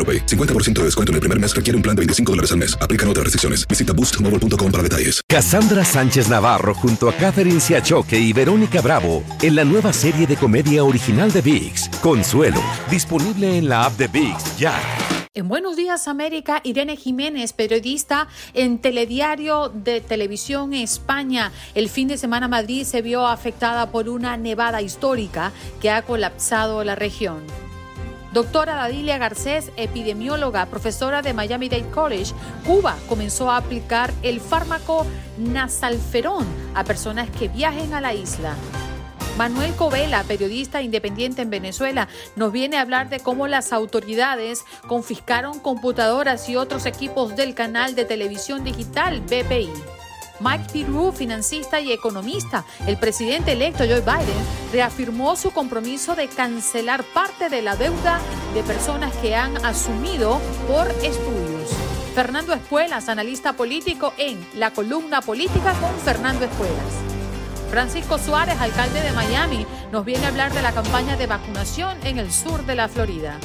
AroPay. 50% de descuento en el primer mes requiere un plan de 25 dólares al mes. Aplican otras restricciones. Visita boostmobile.com para detalles. Cassandra Sánchez Navarro junto a Catherine Siachoque y Verónica Bravo en la nueva serie de comedia original de VIX, Consuelo, disponible en la app de VIX ya. En Buenos Días América, Irene Jiménez, periodista en Telediario de Televisión España. El fin de semana Madrid se vio afectada por una nevada histórica que ha colapsado la región. Doctora Dadilia Garcés, epidemióloga, profesora de Miami-Dade College, Cuba comenzó a aplicar el fármaco nasalferón a personas que viajen a la isla. Manuel Covela, periodista independiente en Venezuela, nos viene a hablar de cómo las autoridades confiscaron computadoras y otros equipos del canal de televisión digital BPI. Mike Pirou, financista y economista, el presidente electo Joe Biden, reafirmó su compromiso de cancelar parte de la deuda de personas que han asumido por estudios. Fernando Espuelas, analista político en La Columna Política con Fernando Espuelas. Francisco Suárez, alcalde de Miami, nos viene a hablar de la campaña de vacunación en el sur de la Florida.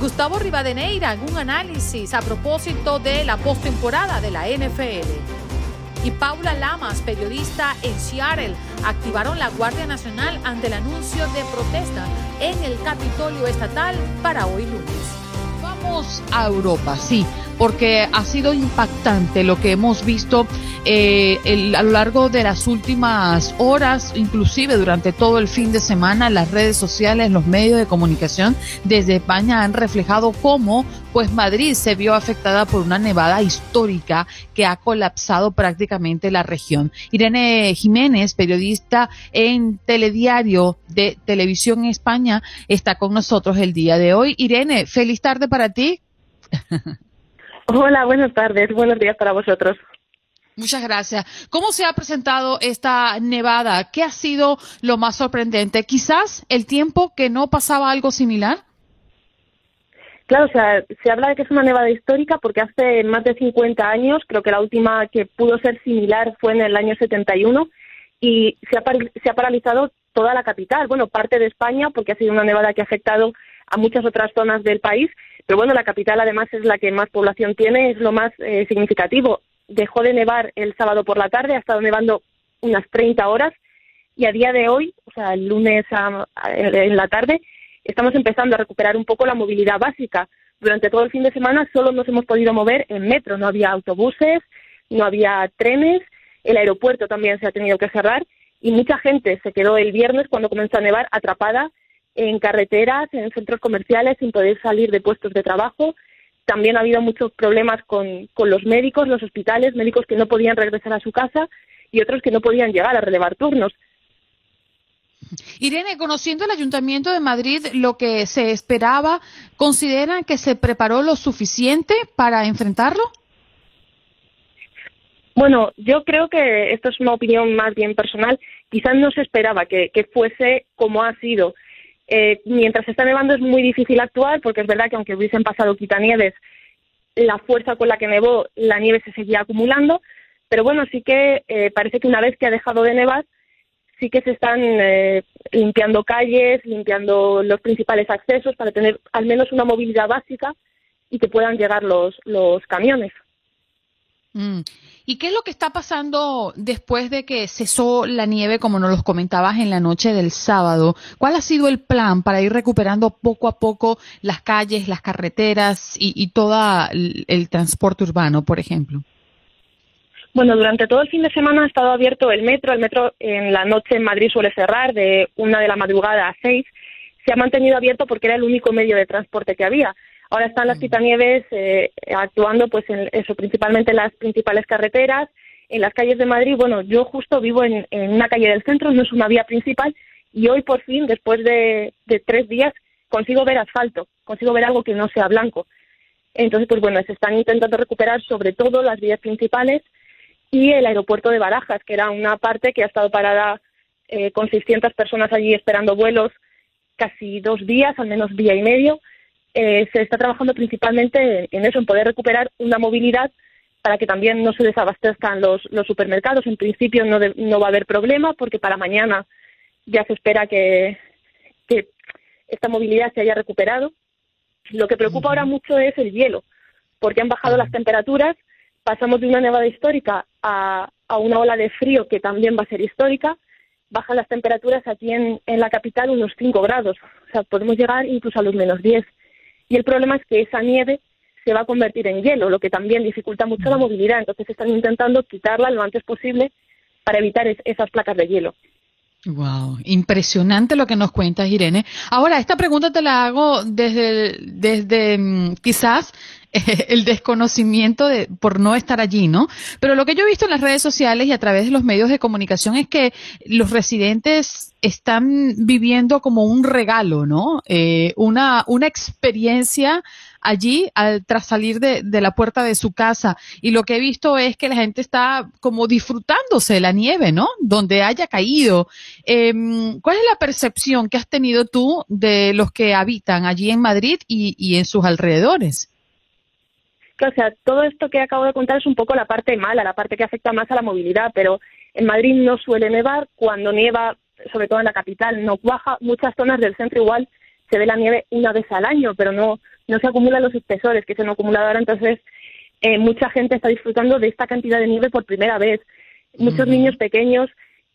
Gustavo Rivadeneira un análisis a propósito de la postemporada de la NFL. Y Paula Lamas, periodista en Seattle, activaron la Guardia Nacional ante el anuncio de protesta en el Capitolio Estatal para hoy lunes. Vamos a Europa, sí, porque ha sido impactante lo que hemos visto eh, a lo largo de las últimas horas, inclusive durante todo el fin de semana, las redes sociales, los medios de comunicación desde España han reflejado cómo pues Madrid se vio afectada por una nevada histórica que ha colapsado prácticamente la región. Irene Jiménez, periodista en Telediario de Televisión España, está con nosotros el día de hoy. Irene, feliz tarde para ti. Hola, buenas tardes, buenos días para vosotros. Muchas gracias. ¿Cómo se ha presentado esta nevada? ¿Qué ha sido lo más sorprendente? Quizás el tiempo que no pasaba algo similar. Claro, o sea, se habla de que es una nevada histórica porque hace más de 50 años, creo que la última que pudo ser similar fue en el año 71 y se ha, se ha paralizado toda la capital, bueno, parte de España porque ha sido una nevada que ha afectado a muchas otras zonas del país, pero bueno, la capital además es la que más población tiene, es lo más eh, significativo dejó de nevar el sábado por la tarde, ha estado nevando unas 30 horas y a día de hoy, o sea, el lunes en la tarde, estamos empezando a recuperar un poco la movilidad básica. Durante todo el fin de semana solo nos hemos podido mover en metro, no había autobuses, no había trenes, el aeropuerto también se ha tenido que cerrar y mucha gente se quedó el viernes cuando comenzó a nevar atrapada en carreteras, en centros comerciales, sin poder salir de puestos de trabajo también ha habido muchos problemas con, los médicos, los hospitales, médicos que no podían regresar a su casa y otros que no podían llegar a relevar turnos. Irene, conociendo el Ayuntamiento de Madrid lo que se esperaba, ¿consideran que se preparó lo suficiente para enfrentarlo? Bueno, yo creo que esto es una opinión más bien personal. Quizás no se esperaba que fuese como ha sido. Eh, mientras está nevando es muy difícil actuar porque es verdad que aunque hubiesen pasado quitanieves, la fuerza con la que nevó, la nieve se seguía acumulando. Pero bueno, sí que eh, parece que una vez que ha dejado de nevar, sí que se están eh, limpiando calles, limpiando los principales accesos para tener al menos una movilidad básica y que puedan llegar los, los camiones. Mm. ¿Y qué es lo que está pasando después de que cesó la nieve, como nos los comentabas en la noche del sábado? ¿Cuál ha sido el plan para ir recuperando poco a poco las calles, las carreteras y, todo el, transporte urbano, por ejemplo? Bueno, durante todo el fin de semana ha estado abierto el metro. El metro en la noche en Madrid suele cerrar de una de la madrugada a seis. Se ha mantenido abierto porque era el único medio de transporte que había. Ahora están las quitanieves eh, actuando, pues, en eso, principalmente en las principales carreteras, en las calles de Madrid. Bueno, yo justo vivo en, una calle del centro, no es una vía principal, y hoy por fin, después de, tres días, consigo ver asfalto, consigo ver algo que no sea blanco. Entonces, pues bueno, se están intentando recuperar sobre todo las vías principales y el aeropuerto de Barajas, que era una parte que ha estado parada eh, con 600 personas allí esperando vuelos casi dos días, al menos día y medio. Eh, se está trabajando principalmente en eso, en poder recuperar una movilidad para que también no se desabastezcan los, supermercados. En principio no, no va a haber problema porque para mañana ya se espera que, esta movilidad se haya recuperado. Lo que preocupa ahora mucho es el hielo, porque han bajado las temperaturas, pasamos de una nevada histórica a, a, una ola de frío que también va a ser histórica, bajan las temperaturas aquí en, en la capital unos 5 grados, o sea, podemos llegar incluso a los menos 10. Y el problema es que esa nieve se va a convertir en hielo, lo que también dificulta mucho la movilidad. Entonces están intentando quitarla lo antes posible para evitar esas placas de hielo. Wow, impresionante lo que nos cuentas, Irene. Ahora, esta pregunta te la hago desde, desde mm, quizás el desconocimiento de, por no estar allí, ¿no? Pero lo que yo he visto en las redes sociales y a través de los medios de comunicación es que los residentes están viviendo como un regalo, ¿no? Eh, una, una experiencia allí al, tras salir de, de, la puerta de su casa. Y lo que he visto es que la gente está como disfrutándose de la nieve, ¿no? Donde haya caído. Eh, ¿Cuál es la percepción que has tenido tú de los que habitan allí en Madrid y, y en sus alrededores? O sea, todo esto que acabo de contar es un poco la parte mala, la parte que afecta más a la movilidad, pero en Madrid no suele nevar, cuando nieva, sobre todo en la capital, no baja, muchas zonas del centro igual se ve la nieve una vez al año, pero no no se acumulan los espesores que se han acumulado ahora, entonces eh, mucha gente está disfrutando de esta cantidad de nieve por primera vez. Muchos niños pequeños,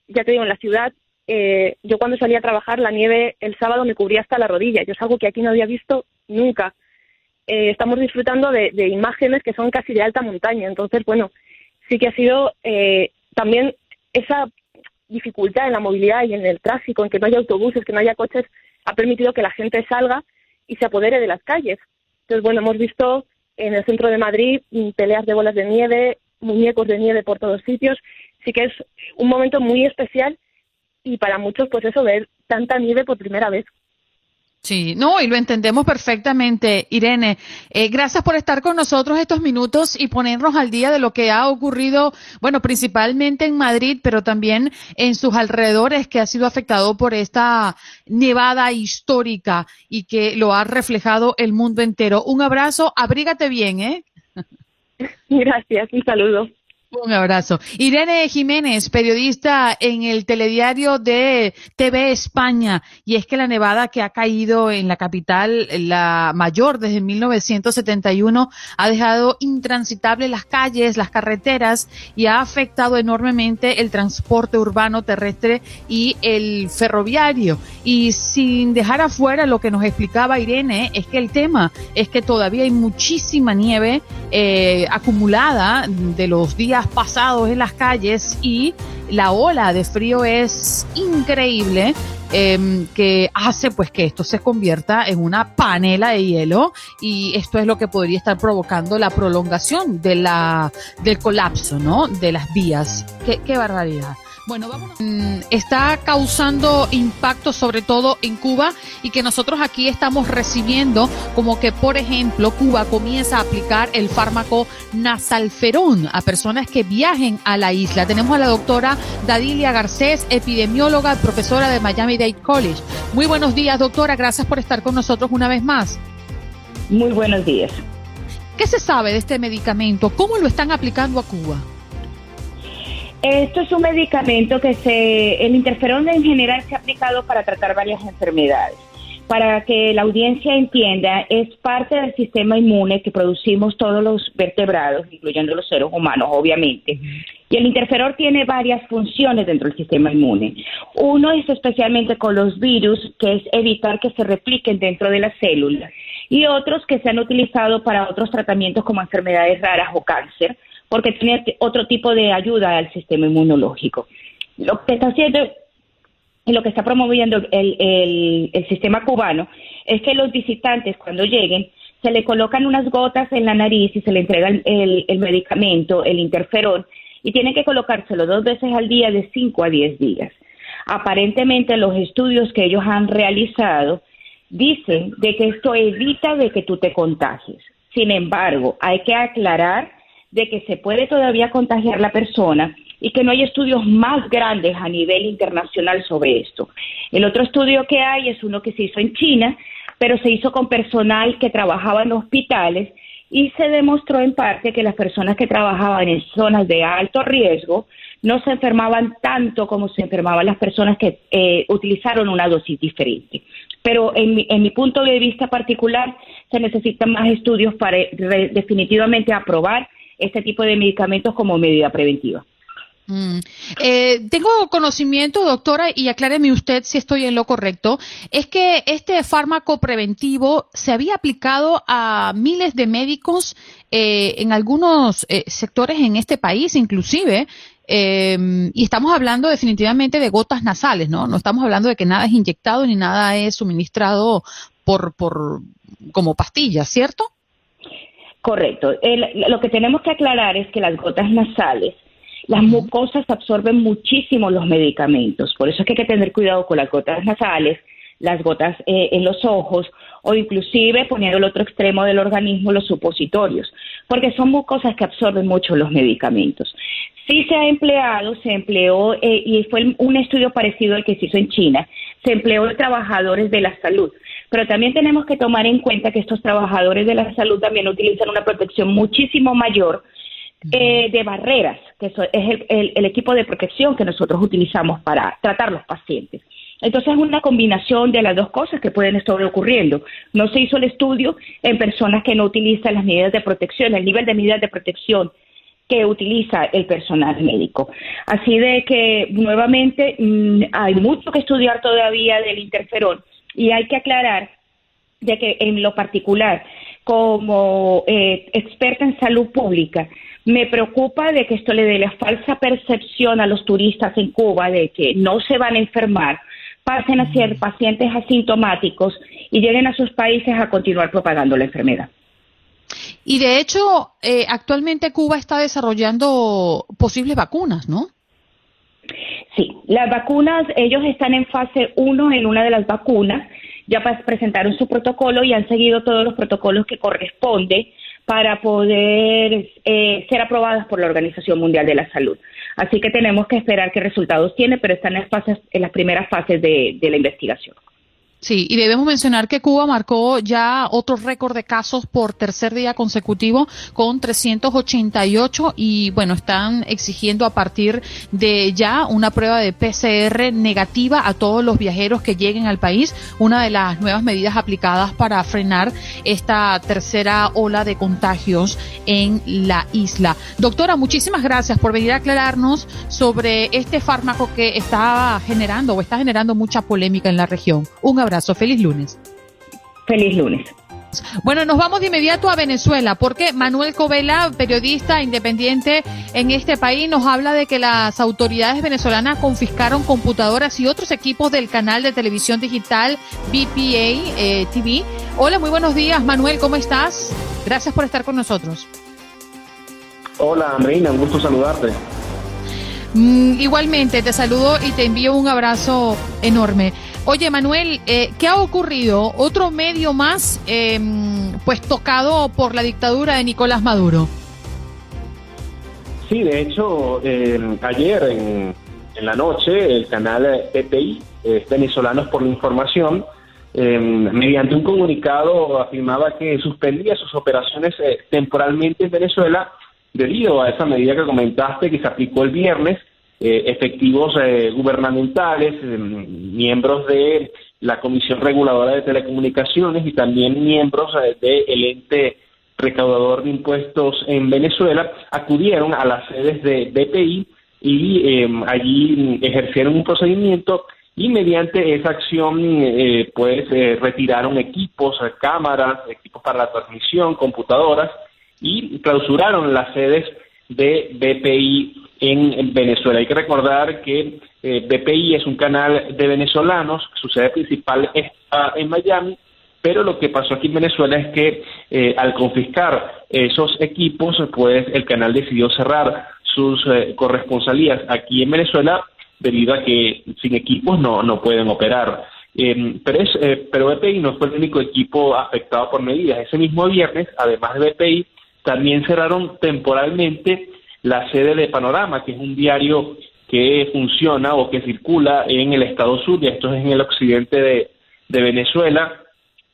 ya te digo, en la ciudad, eh, yo cuando salía a trabajar la nieve el sábado me cubría hasta la rodilla, yo es algo que aquí no había visto nunca. Eh, estamos disfrutando de, de, imágenes que son casi de alta montaña, entonces, bueno, sí que ha sido también esa dificultad en la movilidad y en el tráfico, en que no haya autobuses, que no haya coches, ha permitido que la gente salga y se apodere de las calles. Entonces, bueno, hemos visto en el centro de Madrid mm, peleas de bolas de nieve, muñecos de nieve por todos sitios. Sí que es un momento muy especial y para muchos, pues eso, ver tanta nieve por primera vez. Sí, no, y lo entendemos perfectamente, Irene. Eh, gracias por estar con nosotros estos minutos y ponernos al día de lo que ha ocurrido, bueno, principalmente en Madrid, pero también en sus alrededores, que ha sido afectado por esta nevada histórica y que lo ha reflejado el mundo entero. Un abrazo, abrígate bien, ¿eh? Gracias, un saludo. Un abrazo. Irene Jiménez, periodista en el telediario de TV España. Y es que la nevada que ha caído en la capital, la mayor desde 1971, ha dejado intransitables las calles, las carreteras y ha afectado enormemente el transporte urbano terrestre y el ferroviario. Y sin dejar afuera lo que nos explicaba Irene, es que el tema es que todavía hay muchísima nieve eh, acumulada de los días pasados en las calles y la ola de frío es increíble. Em, que hace pues que esto se convierta en una panela de hielo y esto es lo que podría estar provocando la prolongación de la del colapso, ¿no? De las vías. Qué, qué barbaridad. Bueno, vamos. Mm, está causando impacto sobre todo en Cuba y que nosotros aquí estamos recibiendo como que, por ejemplo, Cuba comienza a aplicar el fármaco nasalferón a personas que viajen a la isla. Tenemos a la doctora Dadilia Garcés, epidemióloga, profesora de Miami Dade College. Muy buenos días, doctora. Gracias por estar con nosotros una vez más. Muy buenos días. ¿Qué se sabe de este medicamento? ¿Cómo lo están aplicando a Cuba? Esto es un medicamento que se, el interferón en general se ha aplicado para tratar varias enfermedades, para que la audiencia entienda, es parte del sistema inmune que producimos todos los vertebrados, incluyendo los seres humanos, obviamente. Y el interferón tiene varias funciones dentro del sistema inmune. Uno es especialmente con los virus, que es evitar que se repliquen dentro de las células. Y otros que se han utilizado para otros tratamientos como enfermedades raras o cáncer, porque tiene otro tipo de ayuda al sistema inmunológico. Lo que está haciendo y lo que está promoviendo el, sistema cubano es que los visitantes cuando lleguen se le colocan unas gotas en la nariz y se le entrega el, el medicamento, el interferón, y tienen que colocárselo dos veces al día de 5 a 10 días. Aparentemente los estudios que ellos han realizado dicen de que esto evita de que tú te contagies. Sin embargo, hay que aclarar de que se puede todavía contagiar la persona y que no hay estudios más grandes a nivel internacional sobre esto. El otro estudio que hay es uno que se hizo en China, pero se hizo con personal que trabajaba en hospitales y se demostró en parte que las personas que trabajaban en zonas de alto riesgo no se enfermaban tanto como se enfermaban las personas que eh, utilizaron una dosis diferente. Pero en mi, en mi punto de vista particular, se necesitan más estudios para definitivamente aprobar este tipo de medicamentos como medida preventiva. Mm. Eh, tengo conocimiento, doctora, y acláreme usted si estoy en lo correcto, es que este fármaco preventivo se había aplicado a miles de médicos eh, en algunos eh, sectores en este país, inclusive, em, y estamos hablando definitivamente de gotas nasales, ¿no? No estamos hablando de que nada es inyectado ni nada es suministrado por, por como pastillas, ¿cierto? Correcto. lo que tenemos que aclarar es que las gotas nasales las mucosas absorben muchísimo los medicamentos, por eso es que hay que tener cuidado con las gotas nasales, las gotas eh, en los ojos o inclusive poniendo el otro extremo del organismo los supositorios, porque son mucosas que absorben mucho los medicamentos. Sí se ha empleado, se empleó, eh, y fue un estudio parecido al que se hizo en China, se empleó en trabajadores de la salud, pero también tenemos que tomar en cuenta que estos trabajadores de la salud también utilizan una protección muchísimo mayor eh, de barreras, que es el, equipo de protección que nosotros utilizamos para tratar los pacientes. Entonces es una combinación de las dos cosas que pueden estar ocurriendo. No se hizo el estudio en personas que no utilizan las medidas de protección, el nivel de medidas de protección que utiliza el personal médico. Así de que nuevamente mm, hay mucho que estudiar todavía del interferón y hay que aclarar de que en lo particular, como eh, experta en salud pública, me preocupa de que esto le dé la falsa percepción a los turistas en Cuba de que no se van a enfermar, pasen a ser pacientes asintomáticos y lleguen a sus países a continuar propagando la enfermedad. Y de hecho, eh, actualmente Cuba está desarrollando posibles vacunas, ¿no? Sí, las vacunas, ellos están en fase 1 en una de las vacunas, ya presentaron su protocolo y han seguido todos los protocolos que corresponde para poder eh, ser aprobadas por la Organización Mundial de la Salud. Así que tenemos que esperar qué resultados tiene, pero están en, en las primeras fases de la investigación. Sí, y debemos mencionar que Cuba marcó ya otro récord de casos por tercer día consecutivo con 388 y bueno, están exigiendo a partir de ya una prueba de PCR negativa a todos los viajeros que lleguen al país, una de las nuevas medidas aplicadas para frenar esta tercera ola de contagios en la isla. Doctora, muchísimas gracias por venir a aclararnos sobre este fármaco que está generando o está generando mucha polémica en la región. Un. Feliz lunes. Feliz lunes. Bueno, nos vamos de inmediato a Venezuela porque Manuel Covela, periodista independiente en este país, nos habla de que las autoridades venezolanas confiscaron computadoras y otros equipos del canal de televisión digital BPA eh, TV. Hola, muy buenos días, Manuel, ¿cómo estás? Gracias por estar con nosotros. Hola, Andreina, un gusto saludarte. Mm, igualmente, te saludo y te envío un abrazo enorme. Oye, Manuel, eh, ¿qué ha ocurrido? Otro medio más, em, pues tocado por la dictadura de Nicolás Maduro. Sí, de hecho, em, ayer en, la noche el canal PPI, Venezolanos por la Información, em, mediante un comunicado afirmaba que suspendía sus operaciones eh, temporalmente en Venezuela debido a esa medida que comentaste que se aplicó el viernes eh, efectivos eh, gubernamentales, em, miembros de la Comisión Reguladora de Telecomunicaciones y también miembros del ente recaudador de impuestos en Venezuela acudieron a las sedes de BPI y em, allí ejercieron un procedimiento y mediante esa acción eh, pues eh, retiraron equipos, cámaras, equipos para la transmisión, computadoras y clausuraron las sedes de BPI en Venezuela. Hay que recordar que eh, BPI es un canal de venezolanos, su sede principal está en Miami, pero lo que pasó aquí en Venezuela es que al confiscar esos equipos, pues el canal decidió cerrar sus eh, corresponsalías aquí en Venezuela debido a que sin equipos no, no pueden operar. Eh, pero, es, eh, pero BPI no fue el único equipo afectado por medidas. Ese mismo viernes, además de BPI, también cerraron temporalmente la sede de Panorama, que es un diario que funciona o que circula en el estado sur, y esto es en el occidente de, Venezuela.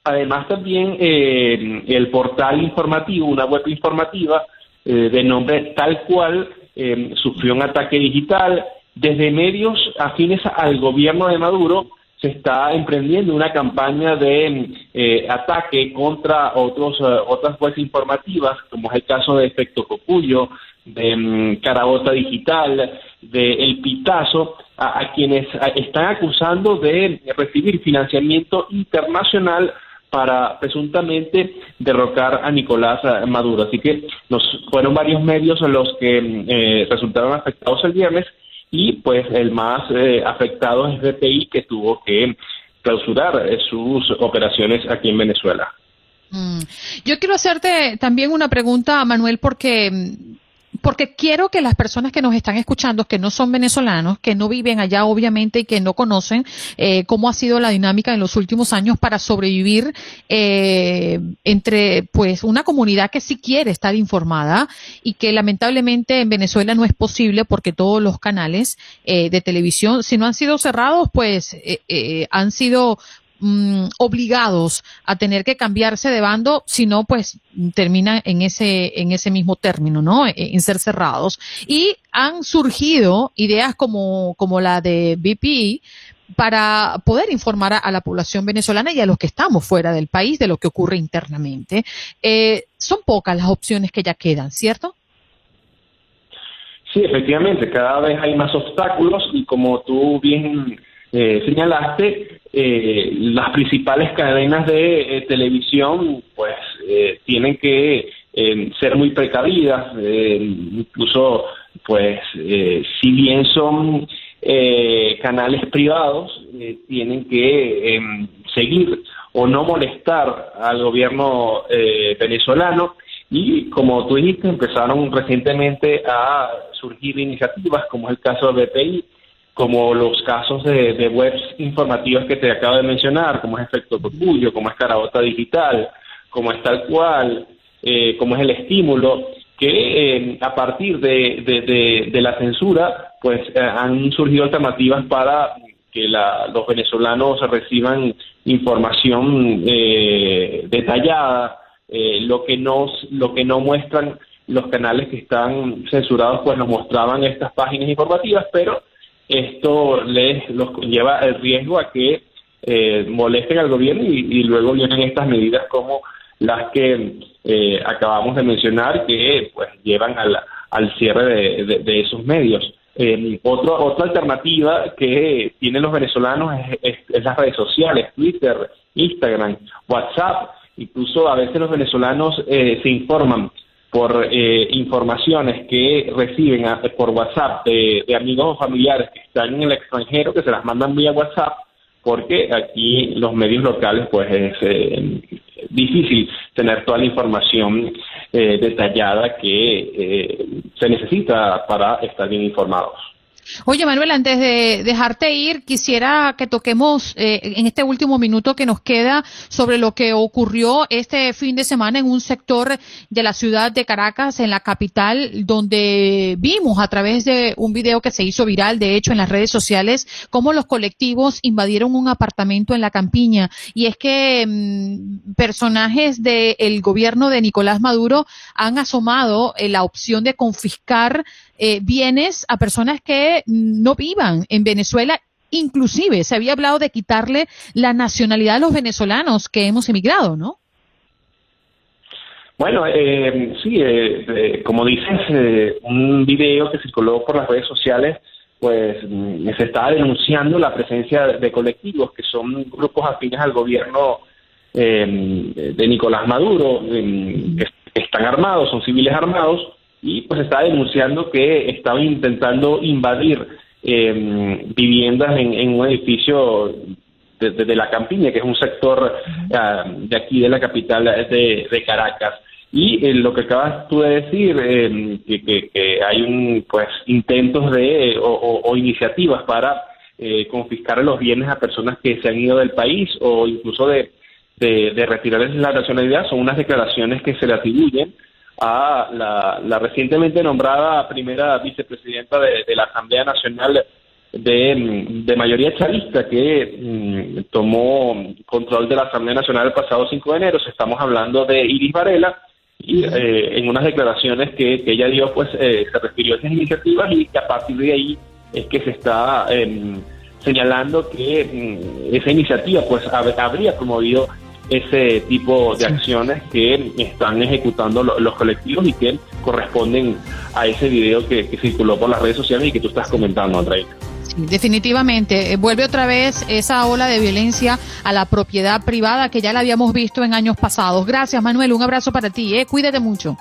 Además también eh, el portal informativo, una web informativa de nombre tal cual, eh, sufrió un ataque digital. Desde medios afines al gobierno de Maduro se está emprendiendo una campaña de eh, ataque contra otros, eh, otras fuerzas informativas, como es el caso de Efecto Cocuyo, de um, Carabota Digital, de El Pitazo, a, quienes están acusando de recibir financiamiento internacional para presuntamente derrocar a Nicolás Maduro. Así que nos fueron varios medios los que eh, resultaron afectados el viernes y pues el más eh, afectado es BPI que tuvo que clausurar eh, sus operaciones aquí en Venezuela. Mm. Yo quiero hacerte también una pregunta, Manuel, porque porque quiero que las personas que nos están escuchando, que no son venezolanos, que no viven allá obviamente y que no conocen eh, cómo ha sido la dinámica en los últimos años para sobrevivir eh, entre pues una comunidad que sí quiere estar informada y que lamentablemente en Venezuela no es posible porque todos los canales eh, de televisión, si no han sido cerrados, pues han sido Mm, obligados a tener que cambiarse de bando, si no, pues termina en ese, en ese mismo término, ¿no? E, en ser cerrados. Y han surgido ideas como, como la de BP para poder informar a, la población venezolana y a los que estamos fuera del país de lo que ocurre internamente. Eh, son pocas las opciones que ya quedan, ¿cierto? Sí, efectivamente, cada vez hay más obstáculos y como tú bien eh, señalaste, eh, las principales cadenas de eh, televisión pues eh, tienen que ser muy precavidas, incluso pues si bien son canales privados, tienen que em, seguir o no molestar al gobierno venezolano. Y como tú dijiste, empezaron recientemente a surgir iniciativas como es el caso de BPI, como los casos de, webs informativas que te acabo de mencionar, como es Efecto Cocuyo, como es Carabota Digital, como es tal cual, eh, como es el estímulo, que eh, a partir de, la censura, pues eh, han surgido alternativas para que los venezolanos reciban información detallada, lo que no lo que no muestran los canales que están censurados, pues nos mostraban estas páginas informativas, pero esto les los conlleva el riesgo a que eh, molesten al gobierno y, luego vienen estas medidas como las que eh, acabamos de mencionar que pues llevan al, al cierre de, esos medios. Eh, otra alternativa que tienen los venezolanos es, es, las redes sociales, Twitter, Instagram, WhatsApp. Incluso a veces los venezolanos eh, se informan por eh, informaciones que reciben por WhatsApp de, amigos o familiares que están en el extranjero, que se las mandan vía WhatsApp, porque aquí los medios locales pues es eh, difícil tener toda la información eh, detallada que se necesita para estar bien informados. Oye, Manuel, antes de dejarte ir, quisiera que toquemos eh, en este último minuto que nos queda sobre lo que ocurrió este fin de semana en un sector de la ciudad de Caracas, en la capital, donde vimos a través de un video que se hizo viral, de hecho, en las redes sociales, cómo los colectivos invadieron un apartamento en la campiña. Y es que mm, personajes del gobierno de Nicolás Maduro han asomado eh, la opción de confiscar eh, bienes a personas que no vivan en Venezuela. Inclusive se había hablado de quitarle la nacionalidad a los venezolanos que hemos emigrado, ¿no? Bueno, eh, sí, eh, eh, como dices, eh, un video que circuló por las redes sociales, pues mm, se está denunciando la presencia de colectivos que son grupos afines al gobierno de Nicolás Maduro, que están armados, son civiles armados, y pues está denunciando que estaban intentando invadir viviendas en, un edificio de, la Campiña, que es un sector ah, de aquí de la capital de Caracas. Y eh, lo que acabas tú de decir, eh, que, hay un, pues intentos de o, iniciativas para eh, confiscar los bienes a personas que se han ido del país o incluso de, de, retirarles la nacionalidad, son unas declaraciones que se le atribuyen a la, recientemente nombrada primera vicepresidenta de, la Asamblea Nacional de, mayoría chavista que mm, tomó control de la Asamblea Nacional el pasado 5 de enero. Estamos hablando de Iris Varela, y eh, en unas declaraciones que, ella dio, pues eh, se refirió a esas iniciativas y que a partir de ahí es que se está em, señalando que mm, esa iniciativa pues habría promovido ese tipo de acciones que están ejecutando los colectivos y que corresponden a ese video que, que circuló por las redes sociales y que tú estás comentando, André definitivamente. Eh, vuelve otra vez esa ola de violencia a la propiedad privada que ya la habíamos visto en años pasados. Gracias, Manuel. Un abrazo para ti. Eh. Cuídate mucho.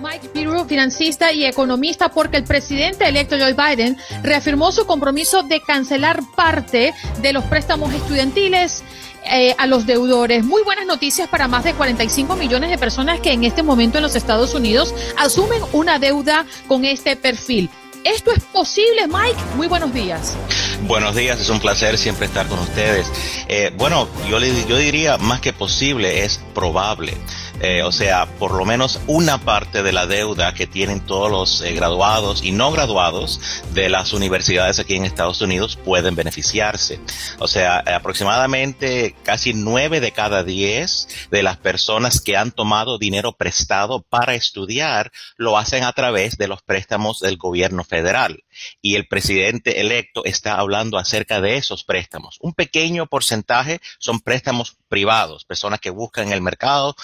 Mike Pirro, financista y economista, porque el presidente electo Joe Biden reafirmó su compromiso de cancelar parte de los préstamos estudiantiles eh, a los deudores. Muy buenas noticias para más de 45 millones de personas que en este momento en los Estados Unidos asumen una deuda con este perfil. ¿Esto es posible, Mike? Muy buenos días. Buenos días, es un placer siempre estar con ustedes. Eh, bueno, yo, yo diría más que posible, es probable. Eh, o sea, por lo menos una parte de la deuda que tienen todos los eh, graduados y no graduados de las universidades aquí en Estados Unidos pueden beneficiarse. O sea, aproximadamente casi nueve de cada diez de las personas que han tomado dinero prestado para estudiar lo hacen a través de los préstamos del gobierno federal. Y el presidente electo está hablando acerca de esos préstamos. Un pequeño porcentaje son préstamos privados, personas que buscan en el mercado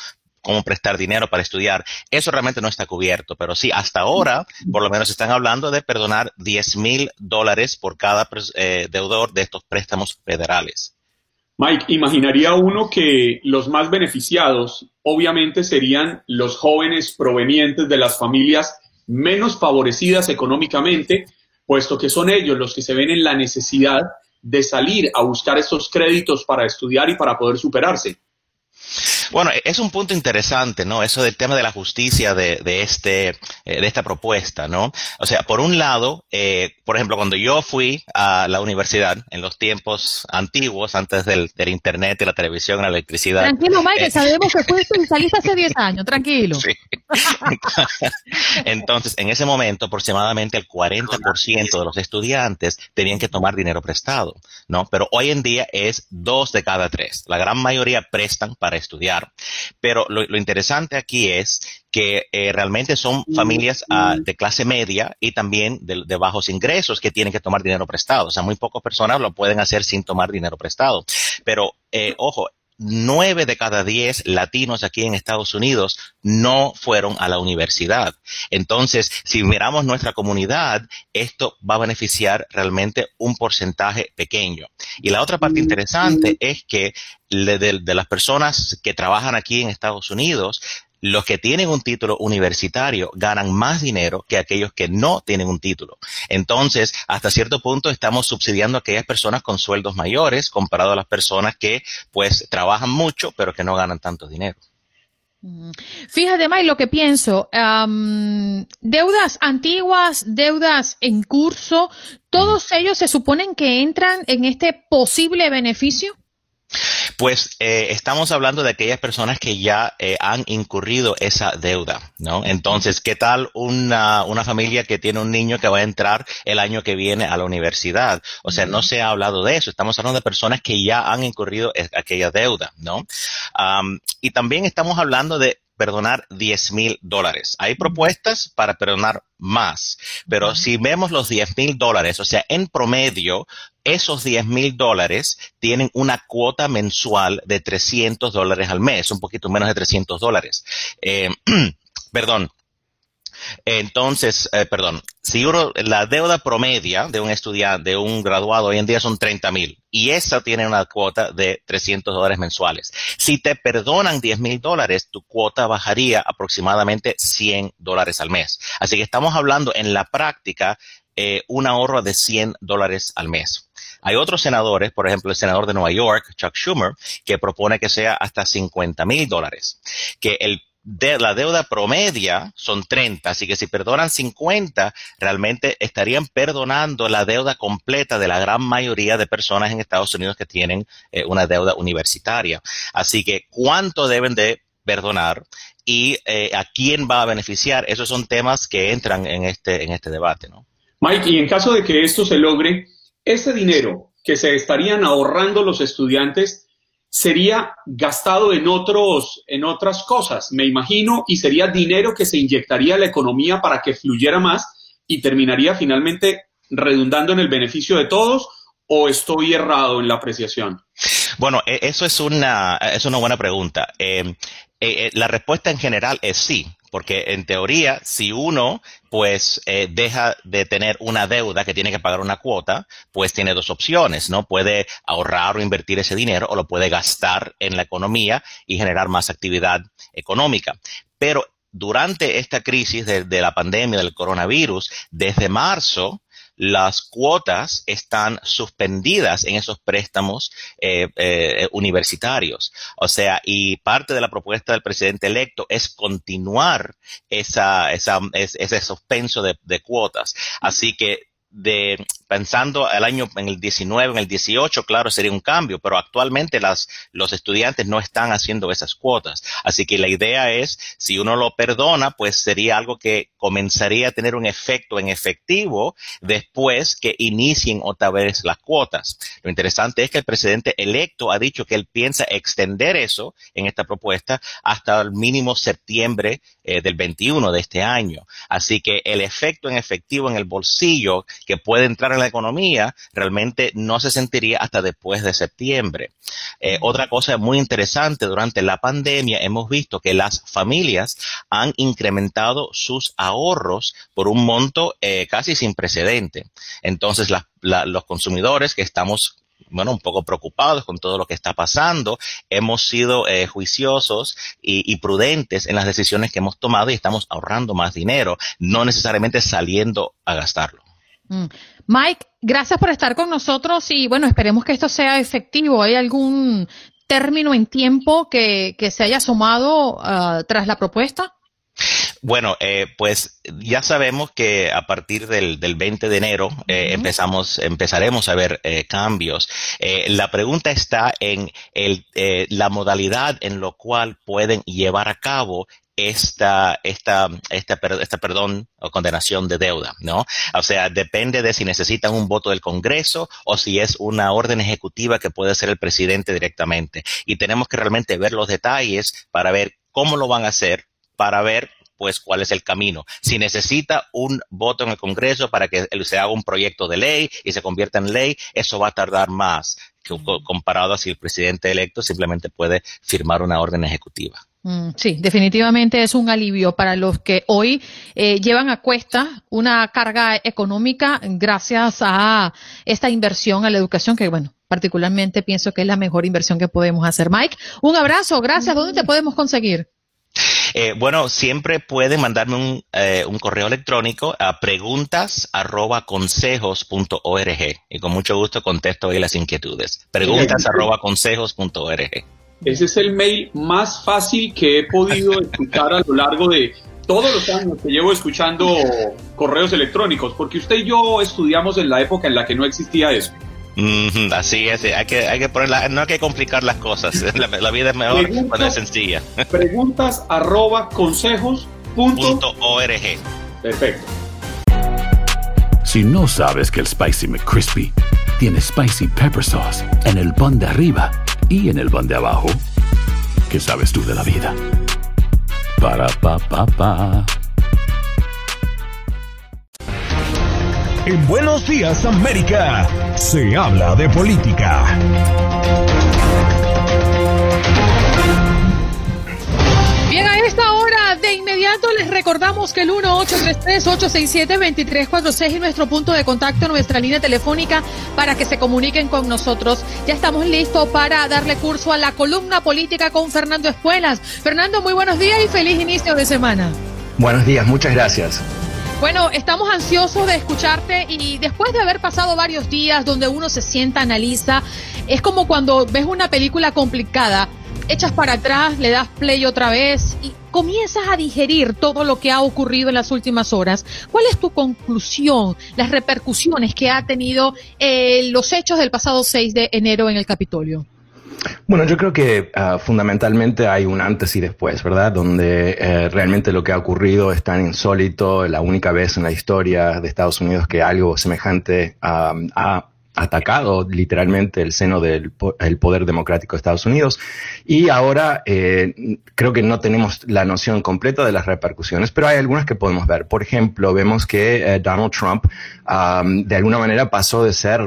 cómo prestar dinero para estudiar. Eso realmente no está cubierto, pero sí, hasta ahora, por lo menos están hablando de perdonar 10 mil dólares por cada eh, deudor de estos préstamos federales. Mike, imaginaría uno que los más beneficiados obviamente serían los jóvenes provenientes de las familias menos favorecidas económicamente, puesto que son ellos los que se ven en la necesidad de salir a buscar estos créditos para estudiar y para poder superarse. Bueno, e-, es un punto interesante, ¿no? Eso del tema de la justicia de, de este, eh, de esta propuesta, ¿no? O sea, por un lado, eh, por ejemplo, cuando yo fui a la universidad en los tiempos antiguos, antes del, del internet y la televisión, la electricidad. Tranquilo, Mike, eh, sabemos que fuiste y saliste hace 10 años, tranquilo. Sí. Entonces, en ese momento, aproximadamente el 40% de los estudiantes tenían que tomar dinero prestado, ¿no? Pero hoy en día es dos de cada tres. La gran mayoría prestan para estudiar. Pero lo, interesante aquí es que eh, realmente son familias ah, de clase media y también de, bajos ingresos que tienen que tomar dinero prestado. O sea, muy pocas personas lo pueden hacer sin tomar dinero prestado. Pero, eh, ojo, nueve de cada diez latinos aquí en Estados Unidos no fueron a la universidad. Entonces, si miramos nuestra comunidad, esto va a beneficiar realmente un porcentaje pequeño. Y la otra parte interesante es que de, las personas que trabajan aquí en Estados Unidos, los que tienen un título universitario ganan más dinero que aquellos que no tienen un título. Entonces, hasta cierto punto estamos subsidiando a aquellas personas con sueldos mayores comparado a las personas que pues trabajan mucho pero que no ganan tanto dinero. Fíjate, May, lo que pienso, deudas antiguas, deudas en curso, ¿todos ellos se suponen que entran en este posible beneficio? Pues eh, estamos hablando de aquellas personas que ya eh, han incurrido esa deuda, ¿no? Entonces, ¿qué tal una, una familia que tiene un niño que va a entrar el año que viene a la universidad? O sea, no se ha hablado de eso. Estamos hablando de personas que ya han incurrido aquella deuda, ¿no? y también estamos hablando de perdonar 10 mil dólares. Hay propuestas para perdonar más, pero si vemos los 10 mil dólares, o sea, en promedio, esos 10 mil dólares tienen una cuota mensual de 300 dólares al mes, un poquito menos de 300 dólares. Eh, perdón, entonces, eh, perdón, si uno, la deuda promedia de un estudiante, de un graduado hoy en día son 30 mil y esa tiene una cuota de 300 dólares mensuales. Si te perdonan 10 mil dólares, tu cuota bajaría aproximadamente 100 dólares al mes. Así que estamos hablando en la práctica eh, un ahorro de 100 dólares al mes. Hay otros senadores, por ejemplo, el senador de Nueva York, Chuck Schumer, que propone que sea hasta 50 mil dólares. Que el de la deuda promedia son 30, así que si perdonan 50, realmente estarían perdonando la deuda completa de la gran mayoría de personas en Estados Unidos que tienen eh, una deuda universitaria. Así que, ¿cuánto deben de perdonar? y eh, a quién va a beneficiar. Esos son temas que entran en este, en este debate, ¿no? Mike, y en caso de que esto se logre, ese dinero que se estarían ahorrando los estudiantes sería gastado en otros, en otras cosas, me imagino, y sería dinero que se inyectaría a la economía para que fluyera más y terminaría finalmente redundando en el beneficio de todos o estoy errado en la apreciación? Bueno, e, eso es una, es una buena pregunta. Eh, eh, la respuesta en general es sí porque en teoría, si uno pues eh, deja de tener una deuda que tiene que pagar una cuota, pues tiene dos opciones, ¿no? Puede ahorrar o invertir ese dinero o lo puede gastar en la economía y generar más actividad económica. Pero durante esta crisis de la pandemia del coronavirus, desde marzo, las cuotas están suspendidas en esos préstamos eh, eh, universitarios. O sea, y parte de la propuesta del presidente electo es continuar esa, esa, ese suspenso de, de cuotas. Así que de pensando el año en el 19, en el 18, claro, sería un cambio, pero actualmente las, los estudiantes no están haciendo esas cuotas. Así que la idea es, si uno lo perdona, pues sería algo que comenzaría a tener un efecto en efectivo después que inicien otra vez las cuotas. Lo interesante es que el presidente electo ha dicho que él piensa extender eso en esta propuesta hasta el mínimo septiembre eh, del 21 de este año. Así que el efecto en efectivo en el bolsillo que puede entrar en la economía realmente no se sentiría hasta después de septiembre. Eh, otra cosa muy interesante, durante la pandemia hemos visto que las familias han incrementado sus ahorros por un monto eh, casi sin precedente. Entonces, los consumidores que estamos bueno, un poco preocupados con todo lo que está pasando. Hemos sido eh, juiciosos y, prudentes en las decisiones que hemos tomado y estamos ahorrando más dinero, no necesariamente saliendo a gastarlo. Mm. Mike, gracias por estar con nosotros y bueno, esperemos que esto sea efectivo. ¿Hay algún término en tiempo que, se haya sumado uh, tras la propuesta? Bueno, eh, pues ya sabemos que a partir del, del 20 de enero eh, empezamos, empezaremos a ver eh, cambios. Eh, la pregunta está en el, eh, la modalidad en lo cual pueden llevar a cabo esta, esta, esta, esta, perdón o condenación de deuda, ¿no? O sea, depende de si necesitan un voto del Congreso o si es una orden ejecutiva que puede ser el presidente directamente. Y tenemos que realmente ver los detalles para ver cómo lo van a hacer, para ver pues cuál es el camino. Si necesita un voto en el Congreso para que se haga un proyecto de ley y se convierta en ley, eso va a tardar más que, comparado a si el presidente electo simplemente puede firmar una orden ejecutiva. Mm, sí, definitivamente es un alivio para los que hoy eh, llevan a cuesta una carga económica gracias a esta inversión a la educación que, bueno, particularmente pienso que es la mejor inversión que podemos hacer. Mike, un abrazo, gracias. ¿Dónde te podemos conseguir? Eh, bueno, siempre pueden mandarme un, eh, un correo electrónico a preguntas arroba consejos.org y con mucho gusto contesto ahí las inquietudes. Preguntas arroba consejos.org. Ese es el mail más fácil que he podido escuchar a lo largo de todos los años que llevo escuchando correos electrónicos, porque usted y yo estudiamos en la época en la que no existía eso. Así es, hay que, hay que ponerla, no hay que complicar las cosas, la, vida es mejor cuando es sencilla. Preguntas arroba consejos punto org. Perfecto. Si no sabes que el Spicy McCrispy tiene Spicy Pepper Sauce en el pan de arriba y en el pan de abajo, ¿qué sabes tú de la vida? Para pa pa pa. En Buenos Días América se habla de política. Bien, a esta hora de inmediato les recordamos que el 1-833-867-2346 es nuestro punto de contacto, nuestra línea telefónica para que se comuniquen con nosotros. Ya estamos listos para darle curso a la columna política con Fernando Espuelas. Fernando, muy buenos días y feliz inicio de semana. Buenos días, muchas gracias. Bueno, estamos ansiosos de escucharte y después de haber pasado varios días donde uno se sienta, analiza, es como cuando ves una película complicada, echas para atrás, le das play otra vez y comienzas a digerir todo lo que ha ocurrido en las últimas horas. ¿Cuál es tu conclusión, las repercusiones que ha tenido eh, los hechos del pasado 6 de enero en el Capitolio? Bueno, yo creo que uh, fundamentalmente hay un antes y después, ¿verdad? Donde eh, realmente lo que ha ocurrido es tan insólito, la única vez en la historia de Estados Unidos que algo semejante um, ha atacado literalmente el seno del el poder democrático de Estados Unidos y ahora eh, creo que no tenemos la noción completa de las repercusiones, pero hay algunas que podemos ver. Por ejemplo, vemos que eh, Donald Trump um, de alguna manera pasó de ser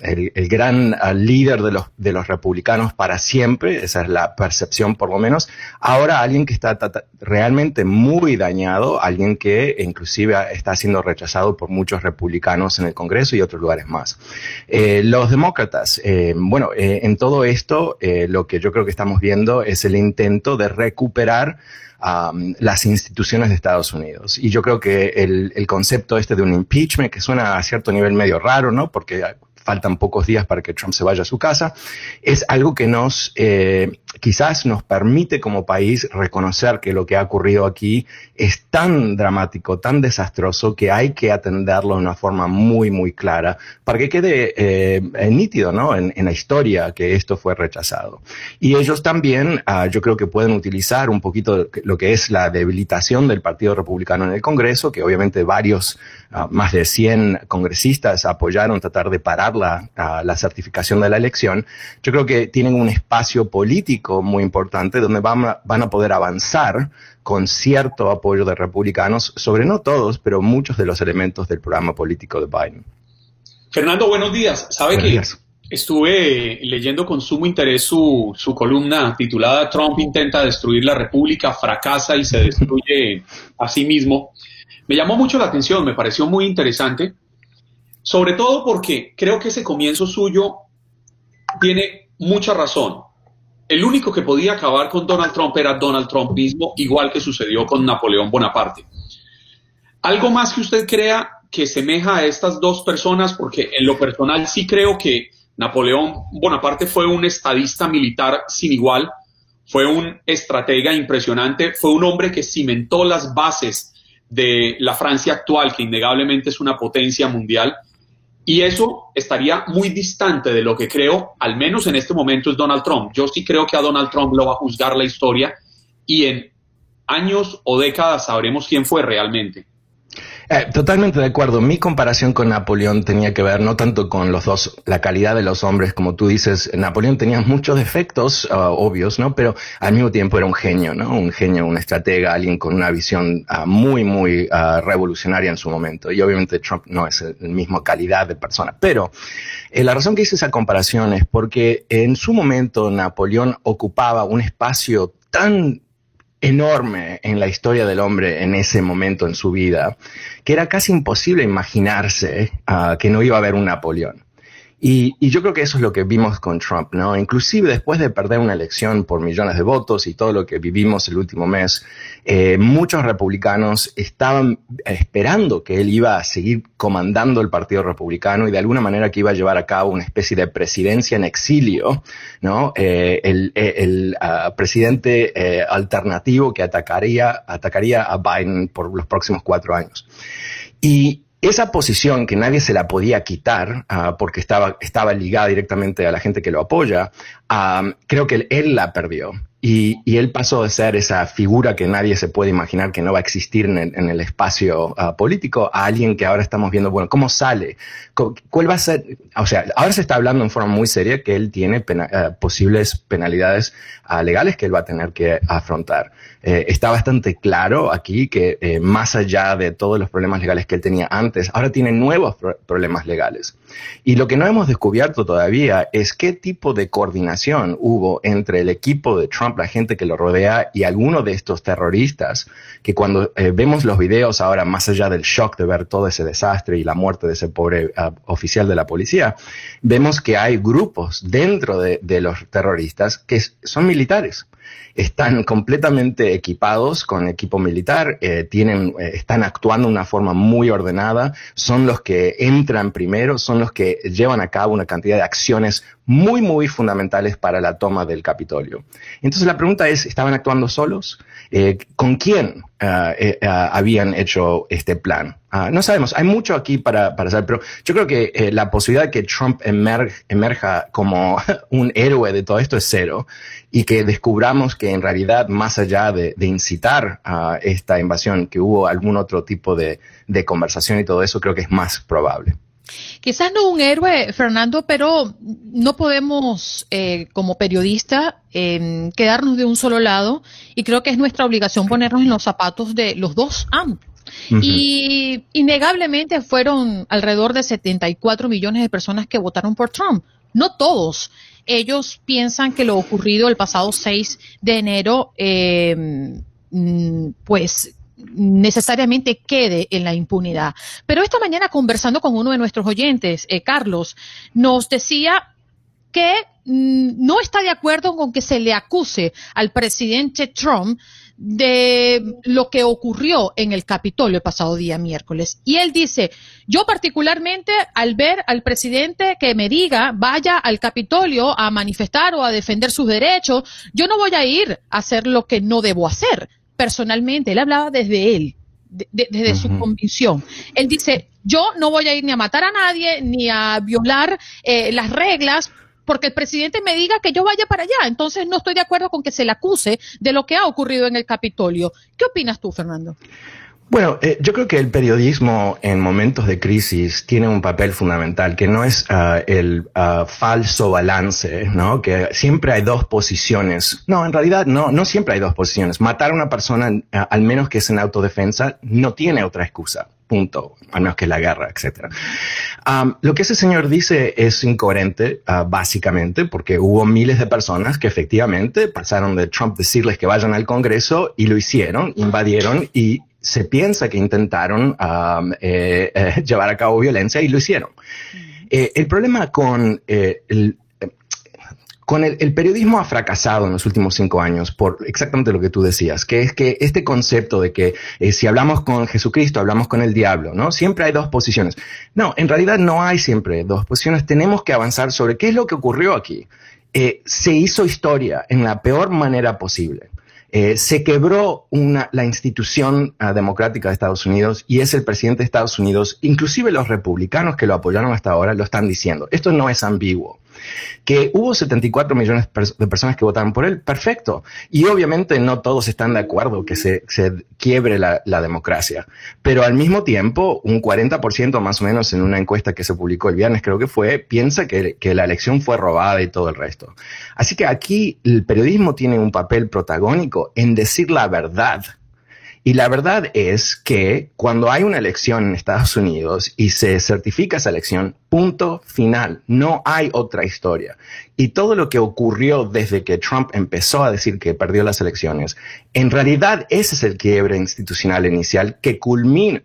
el, gran uh, líder de los, de los republicanos para siempre, esa es la percepción por lo menos, ahora alguien que está realmente muy dañado, alguien que inclusive está siendo rechazado por muchos republicanos en el Congreso y otros lugares más. Eh, los demócratas, eh, bueno, eh, en todo esto eh, lo que yo creo que estamos viendo es el intento de recuperar um, las instituciones de Estados Unidos. Y yo creo que el, el, concepto este de un impeachment, que suena a cierto nivel medio raro, ¿no? Porque faltan pocos días para que Trump se vaya a su casa, es algo que nos eh, quizás nos permite como país reconocer que lo que ha ocurrido aquí es tan dramático, tan desastroso, que hay que atenderlo de una forma muy, muy clara para que quede eh, nítido ¿no? En, la historia que esto fue rechazado. Y ellos también, uh, yo creo que pueden utilizar un poquito lo que es la debilitación del Partido Republicano en el Congreso, que obviamente varios, uh, más de 100 congresistas apoyaron tratar de parar la, uh, la certificación de la elección. Yo creo que tienen un espacio político muy importante donde van a, van a poder avanzar con cierto apoyo de republicanos sobre no todos, pero muchos de los elementos del programa político de Biden. Fernando, buenos días. ¿Sabe buenos que días. estuve leyendo con sumo interés su, su, columna titulada Trump intenta destruir la República, fracasa y se destruye a sí mismo? Me llamó mucho la atención, me pareció muy interesante, sobre todo porque creo que ese comienzo suyo tiene mucha razón el único que podía acabar con Donald Trump era Donald Trump mismo, igual que sucedió con Napoleón Bonaparte. ¿Algo más que usted crea que semeja a estas dos personas? Porque en lo personal sí creo que Napoleón Bonaparte fue un estadista militar sin igual, fue un estratega impresionante, fue un hombre que cimentó las bases de la Francia actual, que innegablemente es una potencia mundial y eso estaría muy distante de lo que creo, al menos en este momento, es Donald Trump. Yo sí creo que a Donald Trump lo va a juzgar la historia y en años o décadas sabremos quién fue realmente. Eh, totalmente de acuerdo. Mi comparación con Napoleón tenía que ver no tanto con los dos, la calidad de los hombres, como tú dices. Napoleón tenía muchos defectos uh, obvios, ¿no? Pero al mismo tiempo era un genio, ¿no? Un genio, un estratega, alguien con una visión uh, muy, muy uh, revolucionaria en su momento. Y obviamente Trump no es la misma calidad de persona. Pero eh, la razón que hice esa comparación es porque en su momento Napoleón ocupaba un espacio tan enorme en la historia del hombre en ese momento en su vida, que era casi imposible imaginarse uh, que no iba a haber un Napoleón. Y, yo creo que eso es lo que vimos con Trump, ¿no? Inclusive después de perder una elección por millones de votos y todo lo que vivimos el último mes, eh, muchos republicanos estaban esperando que él iba a seguir comandando el Partido Republicano y de alguna manera que iba a llevar a cabo una especie de presidencia en exilio, ¿no? Eh, el, el uh, presidente eh, alternativo que atacaría, atacaría a Biden por los próximos cuatro años. Y esa posición que nadie se la podía quitar uh, porque estaba, estaba ligada directamente a la gente que lo apoya, um, creo que él la perdió. Y, él pasó de ser esa figura que nadie se puede imaginar que no va a existir en el, espacio uh, político a alguien que ahora estamos viendo, bueno, ¿cómo sale? ¿Cuál va a ser? O sea, ahora se está hablando en forma muy seria que él tiene uh, posibles penalidades uh, legales que él va a tener que afrontar. Eh, está bastante claro aquí que eh, más allá de todos los problemas legales que él tenía antes, ahora tiene nuevos pro problemas legales. Y lo que no hemos descubierto todavía es qué tipo de coordinación hubo entre el equipo de Trump, la gente que lo rodea y algunos de estos terroristas, que cuando eh, vemos los videos ahora, más allá del shock de ver todo ese desastre y la muerte de ese pobre uh, oficial de la policía, vemos que hay grupos dentro de, de los terroristas que son militares están completamente equipados con equipo militar, eh, tienen, eh, están actuando de una forma muy ordenada, son los que entran primero, son los que llevan a cabo una cantidad de acciones muy, muy fundamentales para la toma del Capitolio. Entonces la pregunta es, ¿estaban actuando solos? Eh, ¿Con quién uh, uh, habían hecho este plan? Uh, no sabemos, hay mucho aquí para, para saber, pero yo creo que eh, la posibilidad de que Trump emerge, emerja como un héroe de todo esto es cero y que descubramos que en realidad, más allá de, incitar a esta invasión, que hubo algún otro tipo de conversación y todo eso, creo que es más probable. Quizás no un héroe, Fernando, pero no podemos, eh, como periodista, eh, quedarnos de un solo lado y creo que es nuestra obligación ponernos en los zapatos de los dos ambos. Uh -huh. Y innegablemente fueron alrededor de 74 millones de personas que votaron por Trump. No todos. Ellos piensan que lo ocurrido el pasado 6 de enero, eh, pues necesariamente quede en la impunidad. Pero esta mañana conversando con uno de nuestros oyentes, eh, Carlos, nos decía que mm, no está de acuerdo con que se le acuse al presidente Trump de lo que ocurrió en el Capitolio el pasado día miércoles. Y él dice, yo particularmente al ver al presidente que me diga vaya al Capitolio a manifestar o a defender sus derechos, yo no voy a ir a hacer lo que no debo hacer personalmente, él hablaba desde él, de, de, desde uh -huh. su convicción. Él dice, yo no voy a ir ni a matar a nadie, ni a violar eh, las reglas, porque el presidente me diga que yo vaya para allá. Entonces no estoy de acuerdo con que se le acuse de lo que ha ocurrido en el Capitolio. ¿Qué opinas tú, Fernando? Bueno, eh, yo creo que el periodismo en momentos de crisis tiene un papel fundamental, que no es uh, el uh, falso balance, ¿no? Que siempre hay dos posiciones. No, en realidad no, no siempre hay dos posiciones. Matar a una persona, uh, al menos que es en autodefensa, no tiene otra excusa. Punto. Al menos que la guerra, etc. Lo que ese señor dice es incoherente, básicamente, porque hubo miles de personas que efectivamente pasaron de Trump decirles que vayan al Congreso y lo hicieron, invadieron y se piensa que intentaron um, eh, eh, llevar a cabo violencia y lo hicieron. Eh, el problema con el, con el, el, periodismo ha fracasado en los últimos cinco años por exactamente lo que tú decías, que es que este concepto de que eh, si hablamos con Jesucristo, hablamos con el diablo, ¿no? Siempre hay dos posiciones. No, en realidad no hay siempre dos posiciones. Tenemos que avanzar sobre qué es lo que ocurrió aquí. Eh, se hizo historia en la peor manera posible. Eh, se quebró una, la institución uh, democrática de Estados Unidos y es el presidente de Estados Unidos, inclusive los republicanos que lo apoyaron hasta ahora lo están diciendo. Esto no es ambiguo. Que hubo 74 millones de personas que votaron por él, perfecto. Y obviamente no todos están de acuerdo que se, quiebre la, democracia. Pero al mismo tiempo, un 40% más o menos en una encuesta que se publicó el viernes, creo que fue, piensa que la elección fue robada y todo el resto. Así que aquí el periodismo tiene un papel protagónico en decir la verdad y la verdad es que cuando hay una elección en Estados Unidos y se certifica esa elección, punto final, no hay otra historia. Y todo lo que ocurrió desde que Trump empezó a decir que perdió las elecciones, en realidad ese es el quiebre institucional inicial que culmina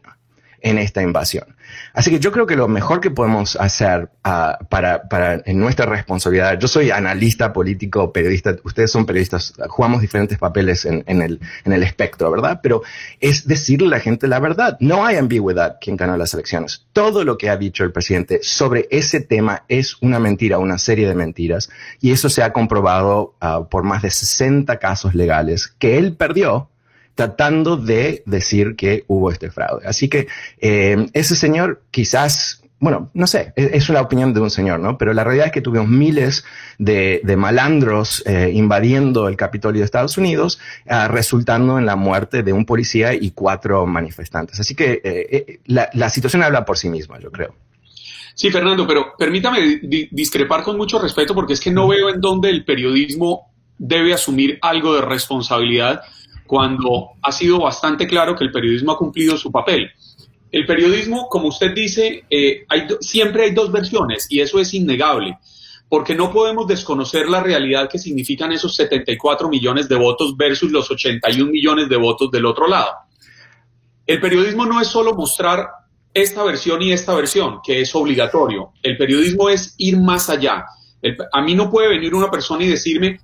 en esta invasión. Así que yo creo que lo mejor que podemos hacer uh, para, en nuestra responsabilidad, yo soy analista político, periodista, ustedes son periodistas, jugamos diferentes papeles en, el, en el espectro, ¿verdad? Pero es decirle a la gente la verdad. No hay ambigüedad quien ganó las elecciones. Todo lo que ha dicho el presidente sobre ese tema es una mentira, una serie de mentiras, y eso se ha comprobado uh, por más de 60 casos legales que él perdió tratando de decir que hubo este fraude. Así que eh, ese señor quizás bueno, no sé, e, es, la opinión de un señor, ¿no? Pero la realidad es que tuvimos miles de, malandros eh, invadiendo el Capitolio de Estados Unidos, ah, resultando en la muerte de un policía y cuatro manifestantes. Así que eh, la, la situación habla por sí misma, yo creo. Sí, Fernando, pero permítame discrepar con mucho respeto porque es que no veo en dónde el periodismo debe asumir algo de responsabilidad cuando ha sido bastante claro que el periodismo ha cumplido su papel. El periodismo, como usted dice, eh, siempre hay dos versiones y eso es innegable, porque no podemos desconocer la realidad que significan esos 74 millones de votos versus los 81 millones de votos del otro lado. El periodismo no es solo mostrar esta versión y esta versión, que es obligatorio. El periodismo es ir más allá. a mí no puede venir una persona y decirme,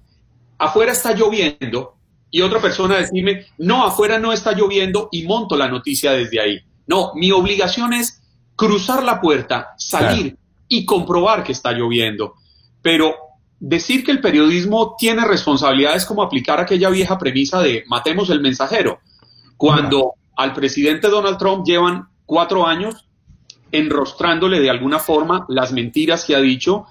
afuera está lloviendo, y otra persona decirme, no, afuera no está lloviendo y monto la noticia desde ahí. No, mi obligación es cruzar la puerta, salir y comprobar que está lloviendo. Pero decir que el periodismo tiene responsabilidades como aplicar aquella vieja premisa de matemos el mensajero, cuando al presidente Donald Trump llevan cuatro años enrostrándole de alguna forma las mentiras que ha dicho.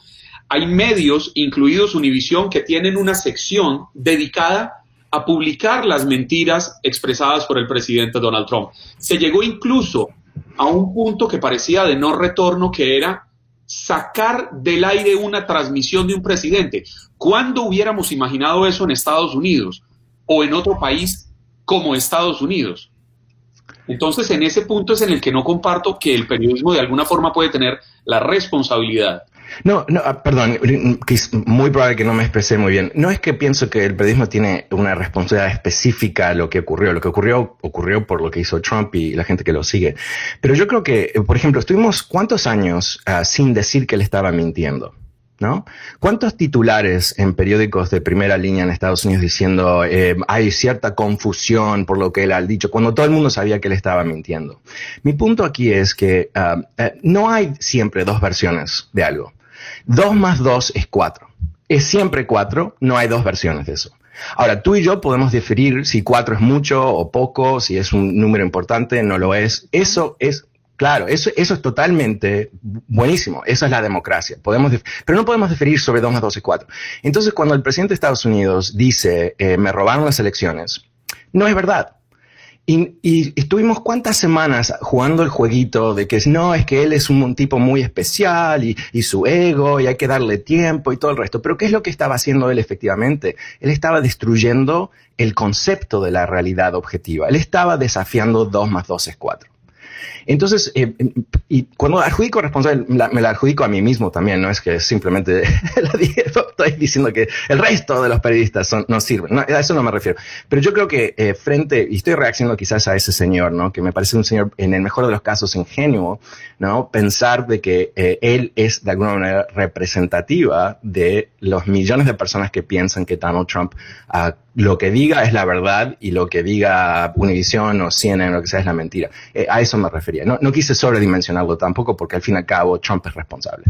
Hay medios, incluidos Univisión, que tienen una sección dedicada a publicar las mentiras expresadas por el presidente Donald Trump. Se llegó incluso a un punto que parecía de no retorno, que era sacar del aire una transmisión de un presidente. ¿Cuándo hubiéramos imaginado eso en Estados Unidos o en otro país como Estados Unidos? Entonces, en ese punto es en el que no comparto que el periodismo de alguna forma puede tener la responsabilidad. No, no, ah, perdón, es muy probable que no me expresé muy bien. No es que pienso que el periodismo tiene una responsabilidad específica a lo que ocurrió. Lo que ocurrió, ocurrió por lo que hizo Trump y la gente que lo sigue. Pero yo creo que, por ejemplo, estuvimos cuántos años ah, sin decir que él estaba mintiendo. ¿no? ¿Cuántos titulares en periódicos de primera línea en Estados Unidos diciendo eh, hay cierta confusión por lo que él ha dicho, cuando todo el mundo sabía que él estaba mintiendo? Mi punto aquí es que ah, eh, no hay siempre dos versiones de algo. Dos más dos es cuatro. Es siempre cuatro, no hay dos versiones de eso. Ahora, tú y yo podemos definir si cuatro es mucho o poco, si es un número importante, no lo es. Eso es Claro, eso, eso es totalmente buenísimo. Esa es la democracia. Podemos, pero no podemos definir sobre 2 más 2 es 4. Entonces, cuando el presidente de Estados Unidos dice, eh, me robaron las elecciones, no es verdad. Y, estuvimos cuántas semanas jugando el jueguito de que no, es que él es un, tipo muy especial y, y, su ego y hay que darle tiempo y todo el resto. Pero ¿qué es lo que estaba haciendo él efectivamente? Él estaba destruyendo el concepto de la realidad objetiva. Él estaba desafiando 2 más 2 es 4. Entonces, eh, y cuando adjudico responsabilidad, me la adjudico a mí mismo también, no es que simplemente estoy diciendo que el resto de los periodistas no sirven, a eso no me refiero. Pero yo creo que eh, frente, y estoy reaccionando quizás a ese señor, ¿no? Que me parece un señor, en el mejor de los casos, ingenuo, ¿no? Pensar de que eh, él es de alguna manera representativa de los millones de personas que piensan que Donald Trump uh, lo que diga es la verdad y lo que diga Univision o CNN o lo que sea es la mentira. Eh, a eso me refería. No, no quise sobredimensionarlo tampoco porque al fin y al cabo Trump es responsable.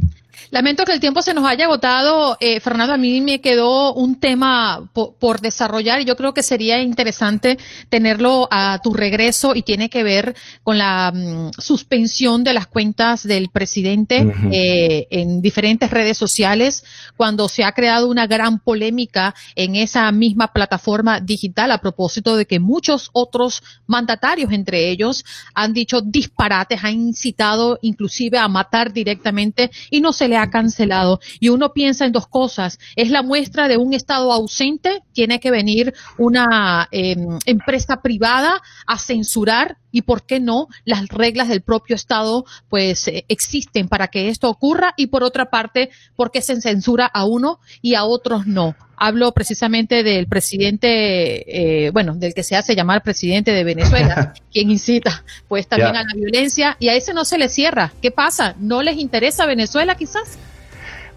Lamento que el tiempo se nos haya agotado. Eh, Fernando, a mí me quedó un tema por, desarrollar y yo creo que sería interesante tenerlo a tu regreso y tiene que ver con la mm, suspensión de las cuentas del presidente eh, en diferentes redes sociales cuando se ha creado una gran polémica en esa misma plataforma digital a propósito de que muchos otros mandatarios, entre ellos, han dicho disparates, han incitado inclusive a matar directamente y no se le ha cancelado. Y uno piensa en dos cosas. Es la muestra de un Estado ausente. Tiene que venir una em, empresa privada a censurar y por qué no las reglas del propio Estado pues eh, existen para que esto ocurra y por otra parte por qué se censura a uno y a otros no. Hablo precisamente del presidente, eh, bueno, del que se hace llamar presidente de Venezuela, quien incita pues también a la violencia y a ese no se le cierra. ¿Qué pasa? ¿No les interesa Venezuela quizás?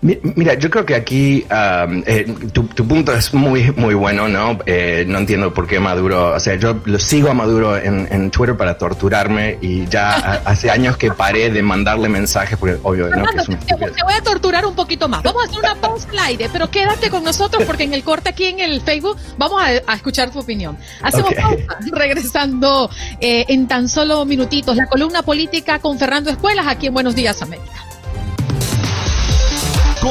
Mira, yo creo que aquí um, eh, tu, punto es muy, muy bueno, ¿no? Eh, no entiendo por qué Maduro, o sea, yo lo sigo a Maduro en, en Twitter para torturarme y ya hace años que paré de mandarle mensajes porque obvio, ¿no? te, voy a torturar un poquito más. Vamos a hacer una pausa al aire, pero quédate con nosotros porque en el corte aquí en el Facebook vamos a, escuchar tu opinión. Hacemos pausa, regresando eh, en tan solo minutitos la columna política con Fernando Escuelas aquí en Buenos Días América.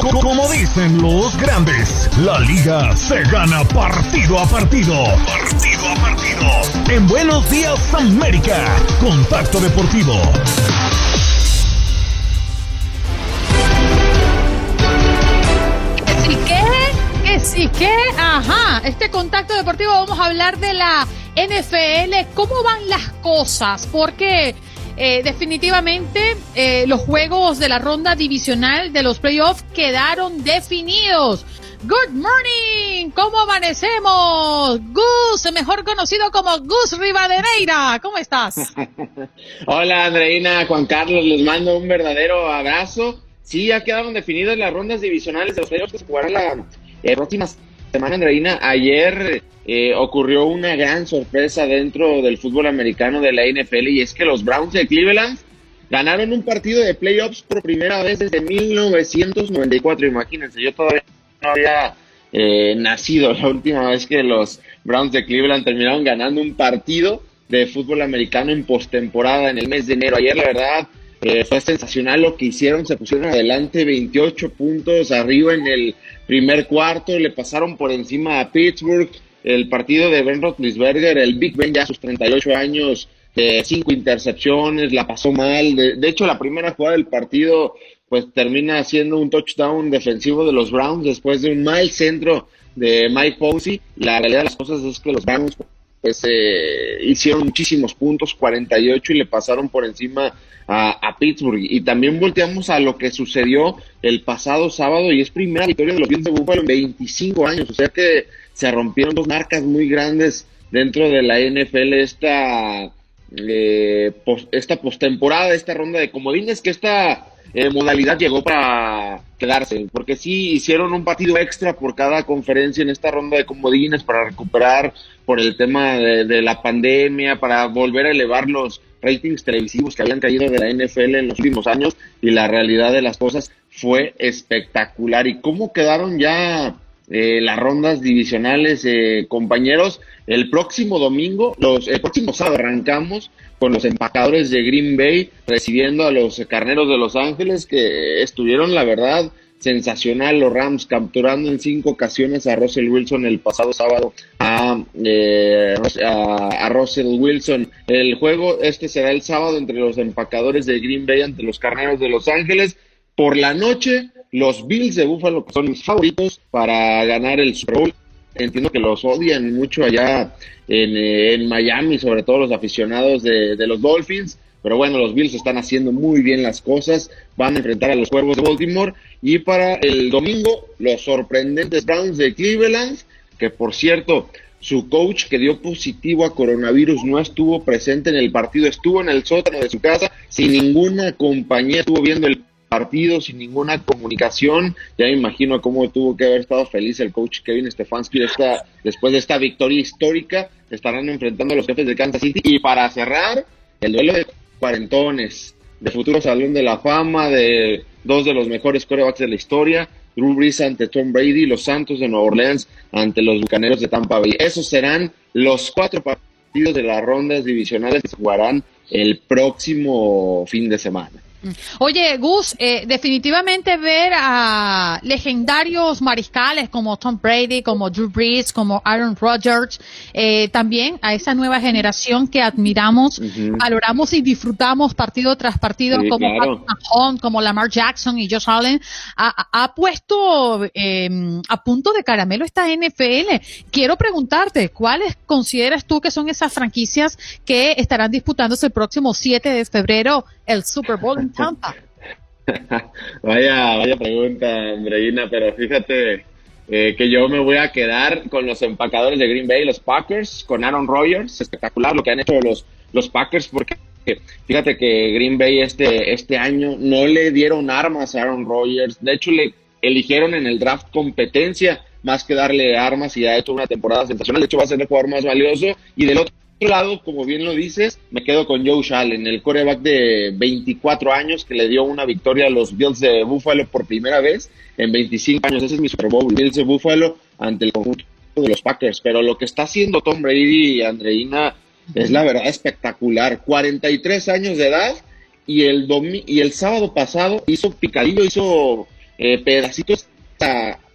Como dicen los grandes, la liga se gana partido a partido. Partido a partido. En Buenos Días América, Contacto Deportivo. ¿Y qué? ¿Qué sí qué? Ajá, este Contacto Deportivo vamos a hablar de la NFL. ¿Cómo van las cosas? Porque eh, definitivamente eh, los juegos de la ronda divisional de los playoffs quedaron definidos. Good morning, ¿cómo amanecemos? Gus, mejor conocido como Gus Rivadeneira, ¿cómo estás? Hola Andreina, Juan Carlos, les mando un verdadero abrazo. Sí, ya quedaron definidas las rondas divisionales de los playoffs que se jugarán la eh, semana, Andreina. Ayer eh, ocurrió una gran sorpresa dentro del fútbol americano de la NFL y es que los Browns de Cleveland ganaron un partido de playoffs por primera vez desde 1994. Imagínense, yo todavía no había eh, nacido la última vez que los Browns de Cleveland terminaron ganando un partido de fútbol americano en postemporada en el mes de enero. Ayer, la verdad, eh, fue sensacional lo que hicieron. Se pusieron adelante 28 puntos arriba en el primer cuarto, le pasaron por encima a Pittsburgh el partido de Ben Roethlisberger, el Big Ben ya a sus 38 años, eh, cinco intercepciones, la pasó mal. De, hecho, la primera jugada del partido, pues termina siendo un touchdown defensivo de los Browns después de un mal centro de Mike Posey. La realidad de las cosas es que los Browns eh, hicieron muchísimos puntos, 48 y le pasaron por encima a, Pittsburgh. Y también volteamos a lo que sucedió el pasado sábado y es primera victoria de los Bills de Buffalo en 25 años. O sea que se rompieron dos marcas muy grandes dentro de la NFL esta, eh, esta postemporada, esta ronda de comodines, que esta eh, modalidad llegó para quedarse, porque sí hicieron un partido extra por cada conferencia en esta ronda de comodines para recuperar por el tema de, de la pandemia, para volver a elevar los ratings televisivos que habían caído de la NFL en los últimos años y la realidad de las cosas fue espectacular. ¿Y cómo quedaron ya eh, las rondas divisionales, eh, compañeros. El próximo domingo, los, el próximo sábado arrancamos con los empacadores de Green Bay recibiendo a los carneros de Los Ángeles que estuvieron, la verdad, sensacional los Rams capturando en cinco ocasiones a Russell Wilson el pasado sábado a, eh, a, a, Russell Wilson. El juego este será el sábado entre los empacadores de Green Bay ante los carneros de Los Ángeles. Por la noche los Bills de Buffalo, son mis favoritos para ganar el Super Bowl. Entiendo que los odian mucho allá en, eh, Miami, sobre todo los aficionados de, los Dolphins. Pero bueno, los Bills están haciendo muy bien las cosas. Van a enfrentar a los Cuervos de Baltimore. Y para el domingo, los sorprendentes Browns de Cleveland, que por cierto, su coach que dio positivo a coronavirus no estuvo presente en el partido, estuvo en el sótano de su casa, sin ninguna compañía, estuvo viendo el partido, sin ninguna comunicación. Ya me imagino cómo tuvo que haber estado feliz el coach Kevin Stefanski esta, después de esta victoria histórica. Estarán enfrentando a los jefes de Kansas City. Y para cerrar, el duelo de cuarentones, de futuro Salón de la Fama, de dos de los mejores corebacks de la historia. Drew Brees ante Tom Brady, los Santos de Nueva Orleans ante los Bucaneros de Tampa Bay. Esos serán los cuatro partidos de las rondas divisionales que jugarán el próximo fin de semana. Oye, Gus, eh, definitivamente ver a legendarios mariscales como Tom Brady, como Drew Brees, como Aaron Rodgers, eh, también a esa nueva generación que admiramos, valoramos y disfrutamos partido tras partido, como Mahomes, como Lamar Jackson y Josh Allen, ha, puesto em, a punto de caramelo esta NFL. Quiero preguntarte, ¿cuáles consideras tú que son esas franquicias que estarán disputándose el próximo 7 de febrero el Super Bowl vaya, vaya pregunta, Andreina, pero fíjate eh, que yo me voy a quedar con los empacadores de Green Bay, los Packers, con Aaron Rodgers, espectacular lo que han hecho los, los Packers, porque fíjate que Green Bay este, este año no le dieron armas a Aaron Rodgers, de hecho le eligieron en el draft competencia más que darle armas y ha hecho una temporada sensacional. De hecho, va a ser el jugador más valioso. Y del otro lado, como bien lo dices, me quedo con Joe Allen, el coreback de 24 años que le dio una victoria a los Bills de Buffalo por primera vez en 25 años. Ese es mi Super Bowl, Bills de Buffalo ante el conjunto de los Packers. Pero lo que está haciendo Tom Brady y Andreina es la verdad espectacular. 43 años de edad y el, y el sábado pasado hizo picadillo, hizo eh, pedacitos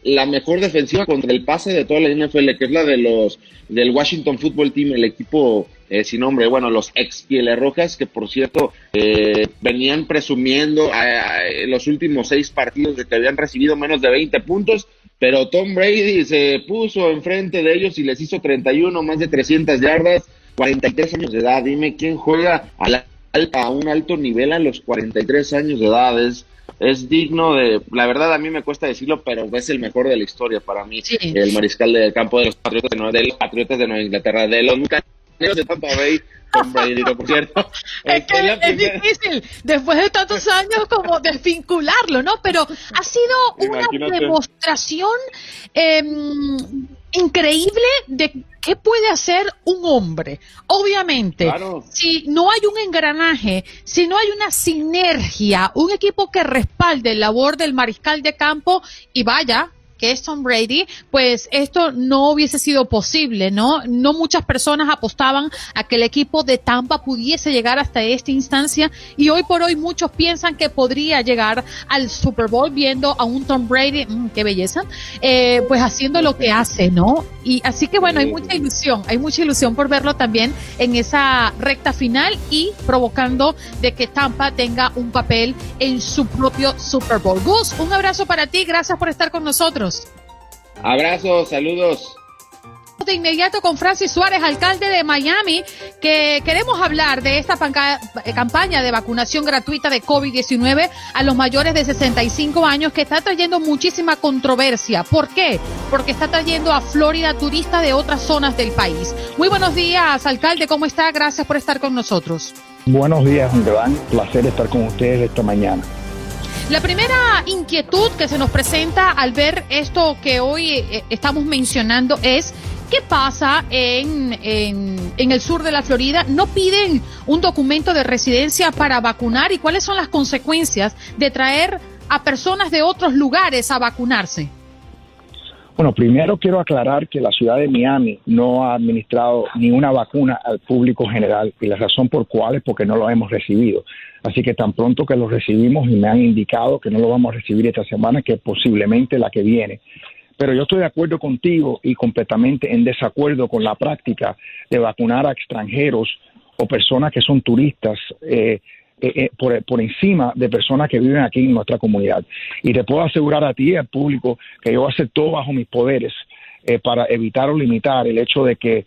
la mejor defensiva contra el pase de toda la NFL, que es la de los del Washington Football Team, el equipo eh, sin nombre, bueno, los ex Pieles Rojas, que por cierto eh, venían presumiendo en los últimos seis partidos de que habían recibido menos de 20 puntos, pero Tom Brady se puso enfrente de ellos y les hizo 31, más de 300 yardas, 43 años de edad. Dime quién juega a, a un alto nivel a los 43 años de edad. Es, es digno de, la verdad a mí me cuesta decirlo, pero es el mejor de la historia para mí, el mariscal del campo de los Patriotas de Nueva, de los Patriotas de Nueva Inglaterra, de los Bucaneros de Tampa Bay, por cierto. Es que es difícil, después de tantos años, como desvincularlo, ¿no? Pero ha sido una demostración eh, increíble de qué puede hacer un hombre. Obviamente, si no hay un engranaje, si no hay una sinergia, un equipo que respalde el labor del mariscal de campo y vaya, que es Tom Brady, pues esto no hubiese sido posible, ¿no? No muchas personas apostaban a que el equipo de Tampa pudiese llegar hasta esta instancia y hoy por hoy muchos piensan que podría llegar al Super Bowl viendo a un Tom Brady, mm, qué belleza, eh, pues haciendo lo que hace, ¿no? Y así que bueno, hay mucha ilusión, hay mucha ilusión por verlo también en esa recta final y provocando de que Tampa tenga un papel en su propio Super Bowl. Gus, un abrazo para ti, gracias por estar con nosotros. Abrazos, saludos. De inmediato con Francis Suárez, alcalde de Miami, que queremos hablar de esta eh, campaña de vacunación gratuita de COVID-19 a los mayores de 65 años que está trayendo muchísima controversia. ¿Por qué? Porque está trayendo a Florida turistas de otras zonas del país. Muy buenos días, alcalde, ¿cómo está? Gracias por estar con nosotros. Buenos días, un gran placer estar con ustedes esta mañana. La primera inquietud que se nos presenta al ver esto que hoy eh, estamos mencionando es ¿Qué pasa en, en, el sur de la Florida? ¿No piden un documento de residencia para vacunar? ¿Y cuáles son las consecuencias de traer a personas de otros lugares a vacunarse? Bueno, primero quiero aclarar que la ciudad de Miami no ha administrado ni una vacuna al público general y la razón por cuál es porque no lo hemos recibido. Así que tan pronto que lo recibimos y me han indicado que no lo vamos a recibir esta semana, que posiblemente la que viene. Pero yo estoy de acuerdo contigo y completamente en desacuerdo con la práctica de vacunar a extranjeros o personas que son turistas eh, eh, eh, por, por, encima de personas que viven aquí en nuestra comunidad. Y te puedo asegurar a ti y al público que yo voy a hacer todo bajo mis poderes para evitar o limitar el hecho de que,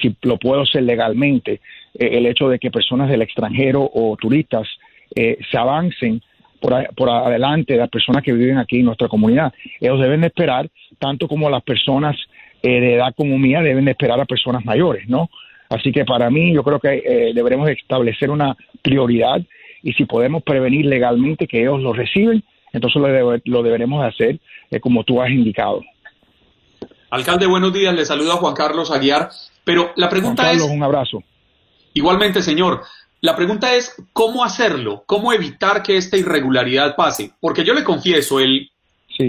si lo puedo hacer legalmente, eh, el hecho de que personas del extranjero o turistas eh, se avancen por, por, adelante de las personas que viven aquí en nuestra comunidad. Ellos deben de esperar, tanto como las personas eh, de edad como mía deben de esperar a personas mayores, ¿no? Así que para mí yo creo que deberemos establecer una prioridad y si podemos prevenir legalmente que ellos lo reciben, entonces lo, lo deberemos hacer como tú has indicado. Alcalde, buenos días. Le saluda Juan Carlos Aguiar. Pero la pregunta Juan Carlos, es... un abrazo. Igualmente, señor, la pregunta es cómo hacerlo, cómo evitar que esta irregularidad pase. Porque yo le confieso, el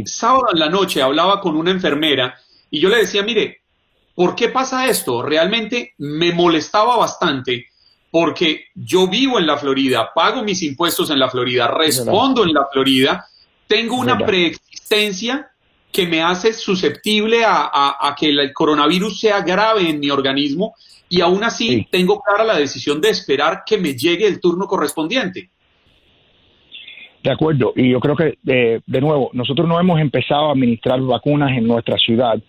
sábado en la noche hablaba con una enfermera y yo le decía, mire, ¿por qué pasa esto? Realmente me molestaba bastante porque yo vivo en la Florida, pago mis impuestos en la Florida, respondo en la Florida, tengo una preexistencia que me hace susceptible a, a, que el coronavirus sea grave en mi organismo y aún así tengo clara la decisión de esperar que me llegue el turno correspondiente. De acuerdo, y yo creo que, eh, de nuevo, nosotros no hemos empezado a administrar vacunas en nuestra ciudad,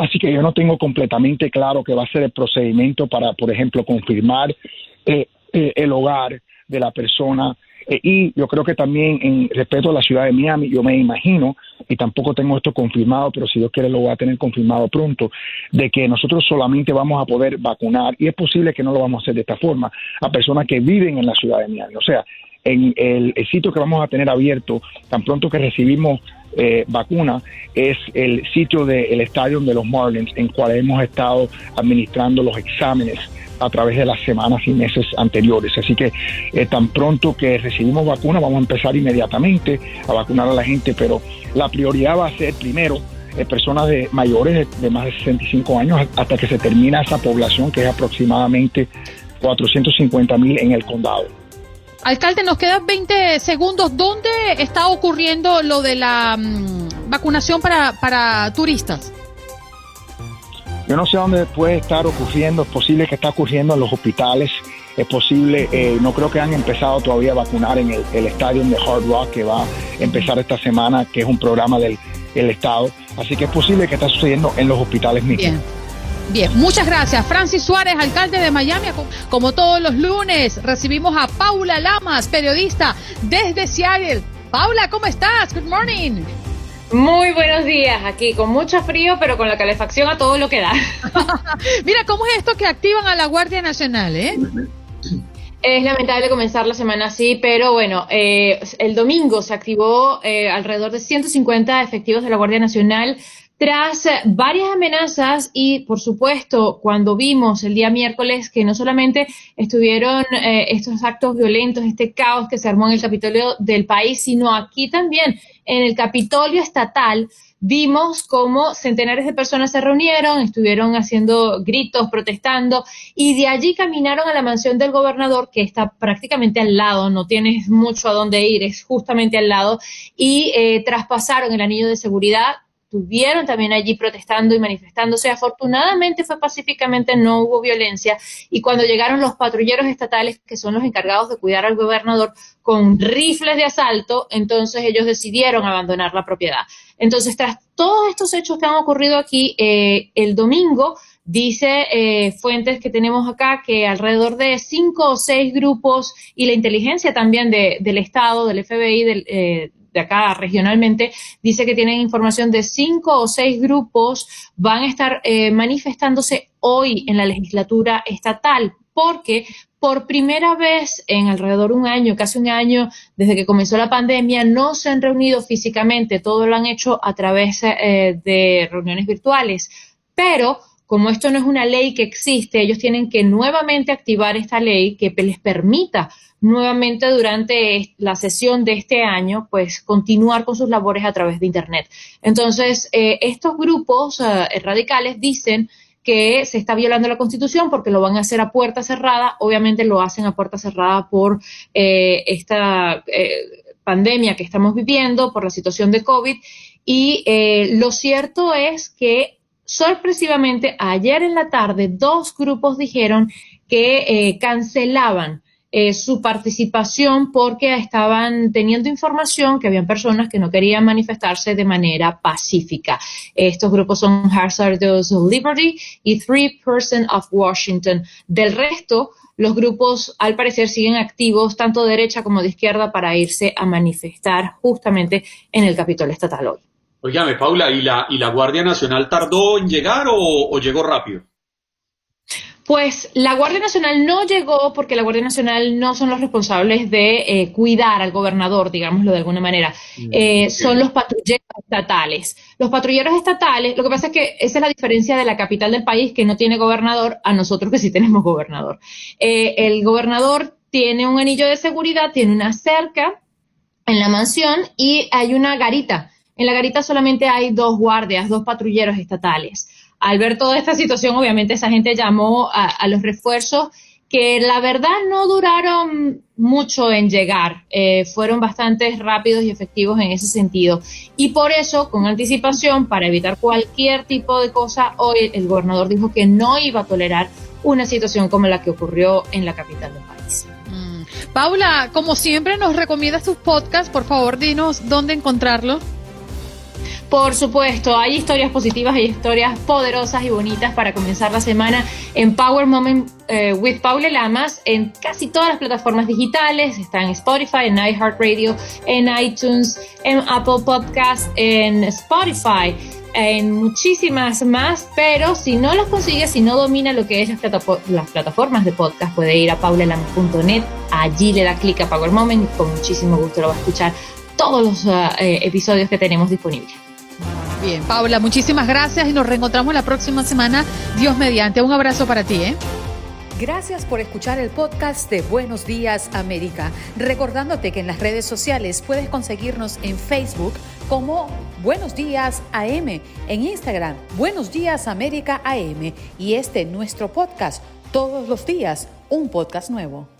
así que yo no tengo completamente claro qué va a ser el procedimiento para, por ejemplo, confirmar eh, eh, el hogar de la persona eh, y yo creo que también en respeto a la ciudad de Miami, yo me imagino, y tampoco tengo esto confirmado, pero si Dios quiere lo voy a tener confirmado pronto, de que nosotros solamente vamos a poder vacunar, y es posible que no lo vamos a hacer de esta forma, a personas que viven en la ciudad de Miami. O sea, en el, sitio que vamos a tener abierto, tan pronto que recibimos eh, vacuna es el sitio del estadio de los Marlins, en cual hemos estado administrando los exámenes a través de las semanas y meses anteriores. Así que eh, tan pronto que recibimos vacuna, vamos a empezar inmediatamente a vacunar a la gente, pero la prioridad va a ser primero eh, personas de mayores de, más de 65 años hasta que se termina esa población que es aproximadamente 450 mil en el condado. Alcalde, nos quedan 20 segundos. ¿Dónde está ocurriendo lo de la mm, vacunación para, para turistas? Yo no sé dónde puede estar ocurriendo, es posible que está ocurriendo en los hospitales, es posible, eh, no creo que han empezado todavía a vacunar en el, estadio de Hard Rock que va a empezar esta semana, que es un programa del Estado, así que es posible que está sucediendo en los hospitales mismos. Bien. Bien, muchas gracias. Francis Suárez, alcalde de Miami. Como todos los lunes, recibimos a Paula Lamas, periodista desde Seattle. Paula, ¿cómo estás? Good morning. Muy buenos días, aquí con mucho frío, pero con la calefacción a todo lo que da. Mira, ¿cómo es esto que activan a la Guardia Nacional, eh? Es lamentable comenzar la semana así, pero bueno, eh, el domingo se activó eh, alrededor de 150 efectivos de la Guardia Nacional tras varias amenazas y, por supuesto, cuando vimos el día miércoles que no solamente estuvieron eh, estos actos violentos, este caos que se armó en el Capitolio del país, sino aquí también en el Capitolio estatal, vimos cómo centenares de personas se reunieron, estuvieron haciendo gritos, protestando, y de allí caminaron a la mansión del gobernador, que está prácticamente al lado, no tienes mucho a dónde ir, es justamente al lado, y eh, traspasaron el anillo de seguridad estuvieron también allí protestando y manifestándose. Afortunadamente fue pacíficamente, no hubo violencia. Y cuando llegaron los patrulleros estatales, que son los encargados de cuidar al gobernador, con rifles de asalto, entonces ellos decidieron abandonar la propiedad. Entonces, tras todos estos hechos que han ocurrido aquí, eh, el domingo, Dice eh, fuentes que tenemos acá que alrededor de cinco o seis grupos y la inteligencia también del Estado, del FBI, del, eh, de acá regionalmente, dice que tienen información de cinco o seis grupos van a estar eh, manifestándose hoy en la legislatura estatal, porque por primera vez en alrededor de un año, casi un año desde que comenzó la pandemia, no se han reunido físicamente, todo lo han hecho a través eh, de reuniones virtuales, pero como esto no es una ley que existe, ellos tienen que nuevamente activar esta ley que les permita nuevamente durante la sesión de este año, pues continuar con sus labores a través de Internet. Entonces, eh, estos grupos eh, radicales dicen que se está violando la Constitución porque lo van a hacer a puerta cerrada. Obviamente lo hacen a puerta cerrada por eh, esta pandemia que estamos viviendo, por la situación de COVID. Y lo cierto es que sorpresivamente ayer en la tarde dos grupos dijeron que cancelaban eh, su participación porque estaban teniendo información que habían personas que no querían manifestarse de manera pacífica. Estos grupos son Hazardous Liberty y Three Person of Washington. Del resto, los grupos al parecer siguen activos tanto de derecha como de izquierda para irse a manifestar justamente en el Capitolio Estatal hoy. Oígame, Paula, ¿y la, ¿y la Guardia Nacional tardó en llegar o llegó rápido? Pues la Guardia Nacional no llegó porque la Guardia Nacional no son los responsables de eh, cuidar al gobernador, digámoslo de alguna manera. Mm, eh, son los patrulleros estatales. Los patrulleros estatales, lo que pasa es que esa es la diferencia de la capital del país que no tiene gobernador a nosotros que sí tenemos gobernador. Eh, el gobernador tiene un anillo de seguridad, tiene una cerca en la mansión y hay una garita. En la garita solamente hay dos guardias, dos patrulleros estatales al ver toda esta situación, obviamente esa gente llamó a, los refuerzos que la verdad no duraron mucho en llegar, eh, fueron bastante rápidos y efectivos en ese sentido. Y por eso, con anticipación, para evitar cualquier tipo de cosa, hoy el gobernador dijo que no iba a tolerar una situación como la que ocurrió en la capital del país. Mm. Paula, como siempre nos recomiendas tus podcasts, por favor dinos dónde encontrarlo. Por supuesto, hay historias positivas, hay historias poderosas y bonitas para comenzar la semana en Power Moment eh, with Paula Lamas en casi todas las plataformas digitales. Está en Spotify, en iHeartRadio, en iTunes, en Apple Podcast, en Spotify en muchísimas más, pero si no los consigue, si no domina lo que es las, plataformas de podcast, puede ir a paulalamas.net, allí le da clic a Power Moment y con muchísimo gusto lo va a escuchar todos los eh, episodios que tenemos disponibles. Bien, Paula, muchísimas gracias y nos reencontramos la próxima semana. Dios mediante. Un abrazo para ti, ¿eh? Gracias por escuchar el podcast de Buenos Días América. Recordándote que en las redes sociales puedes conseguirnos en Facebook como Buenos Días AM, en Instagram Buenos Días América AM y este nuestro podcast todos los días, un podcast nuevo.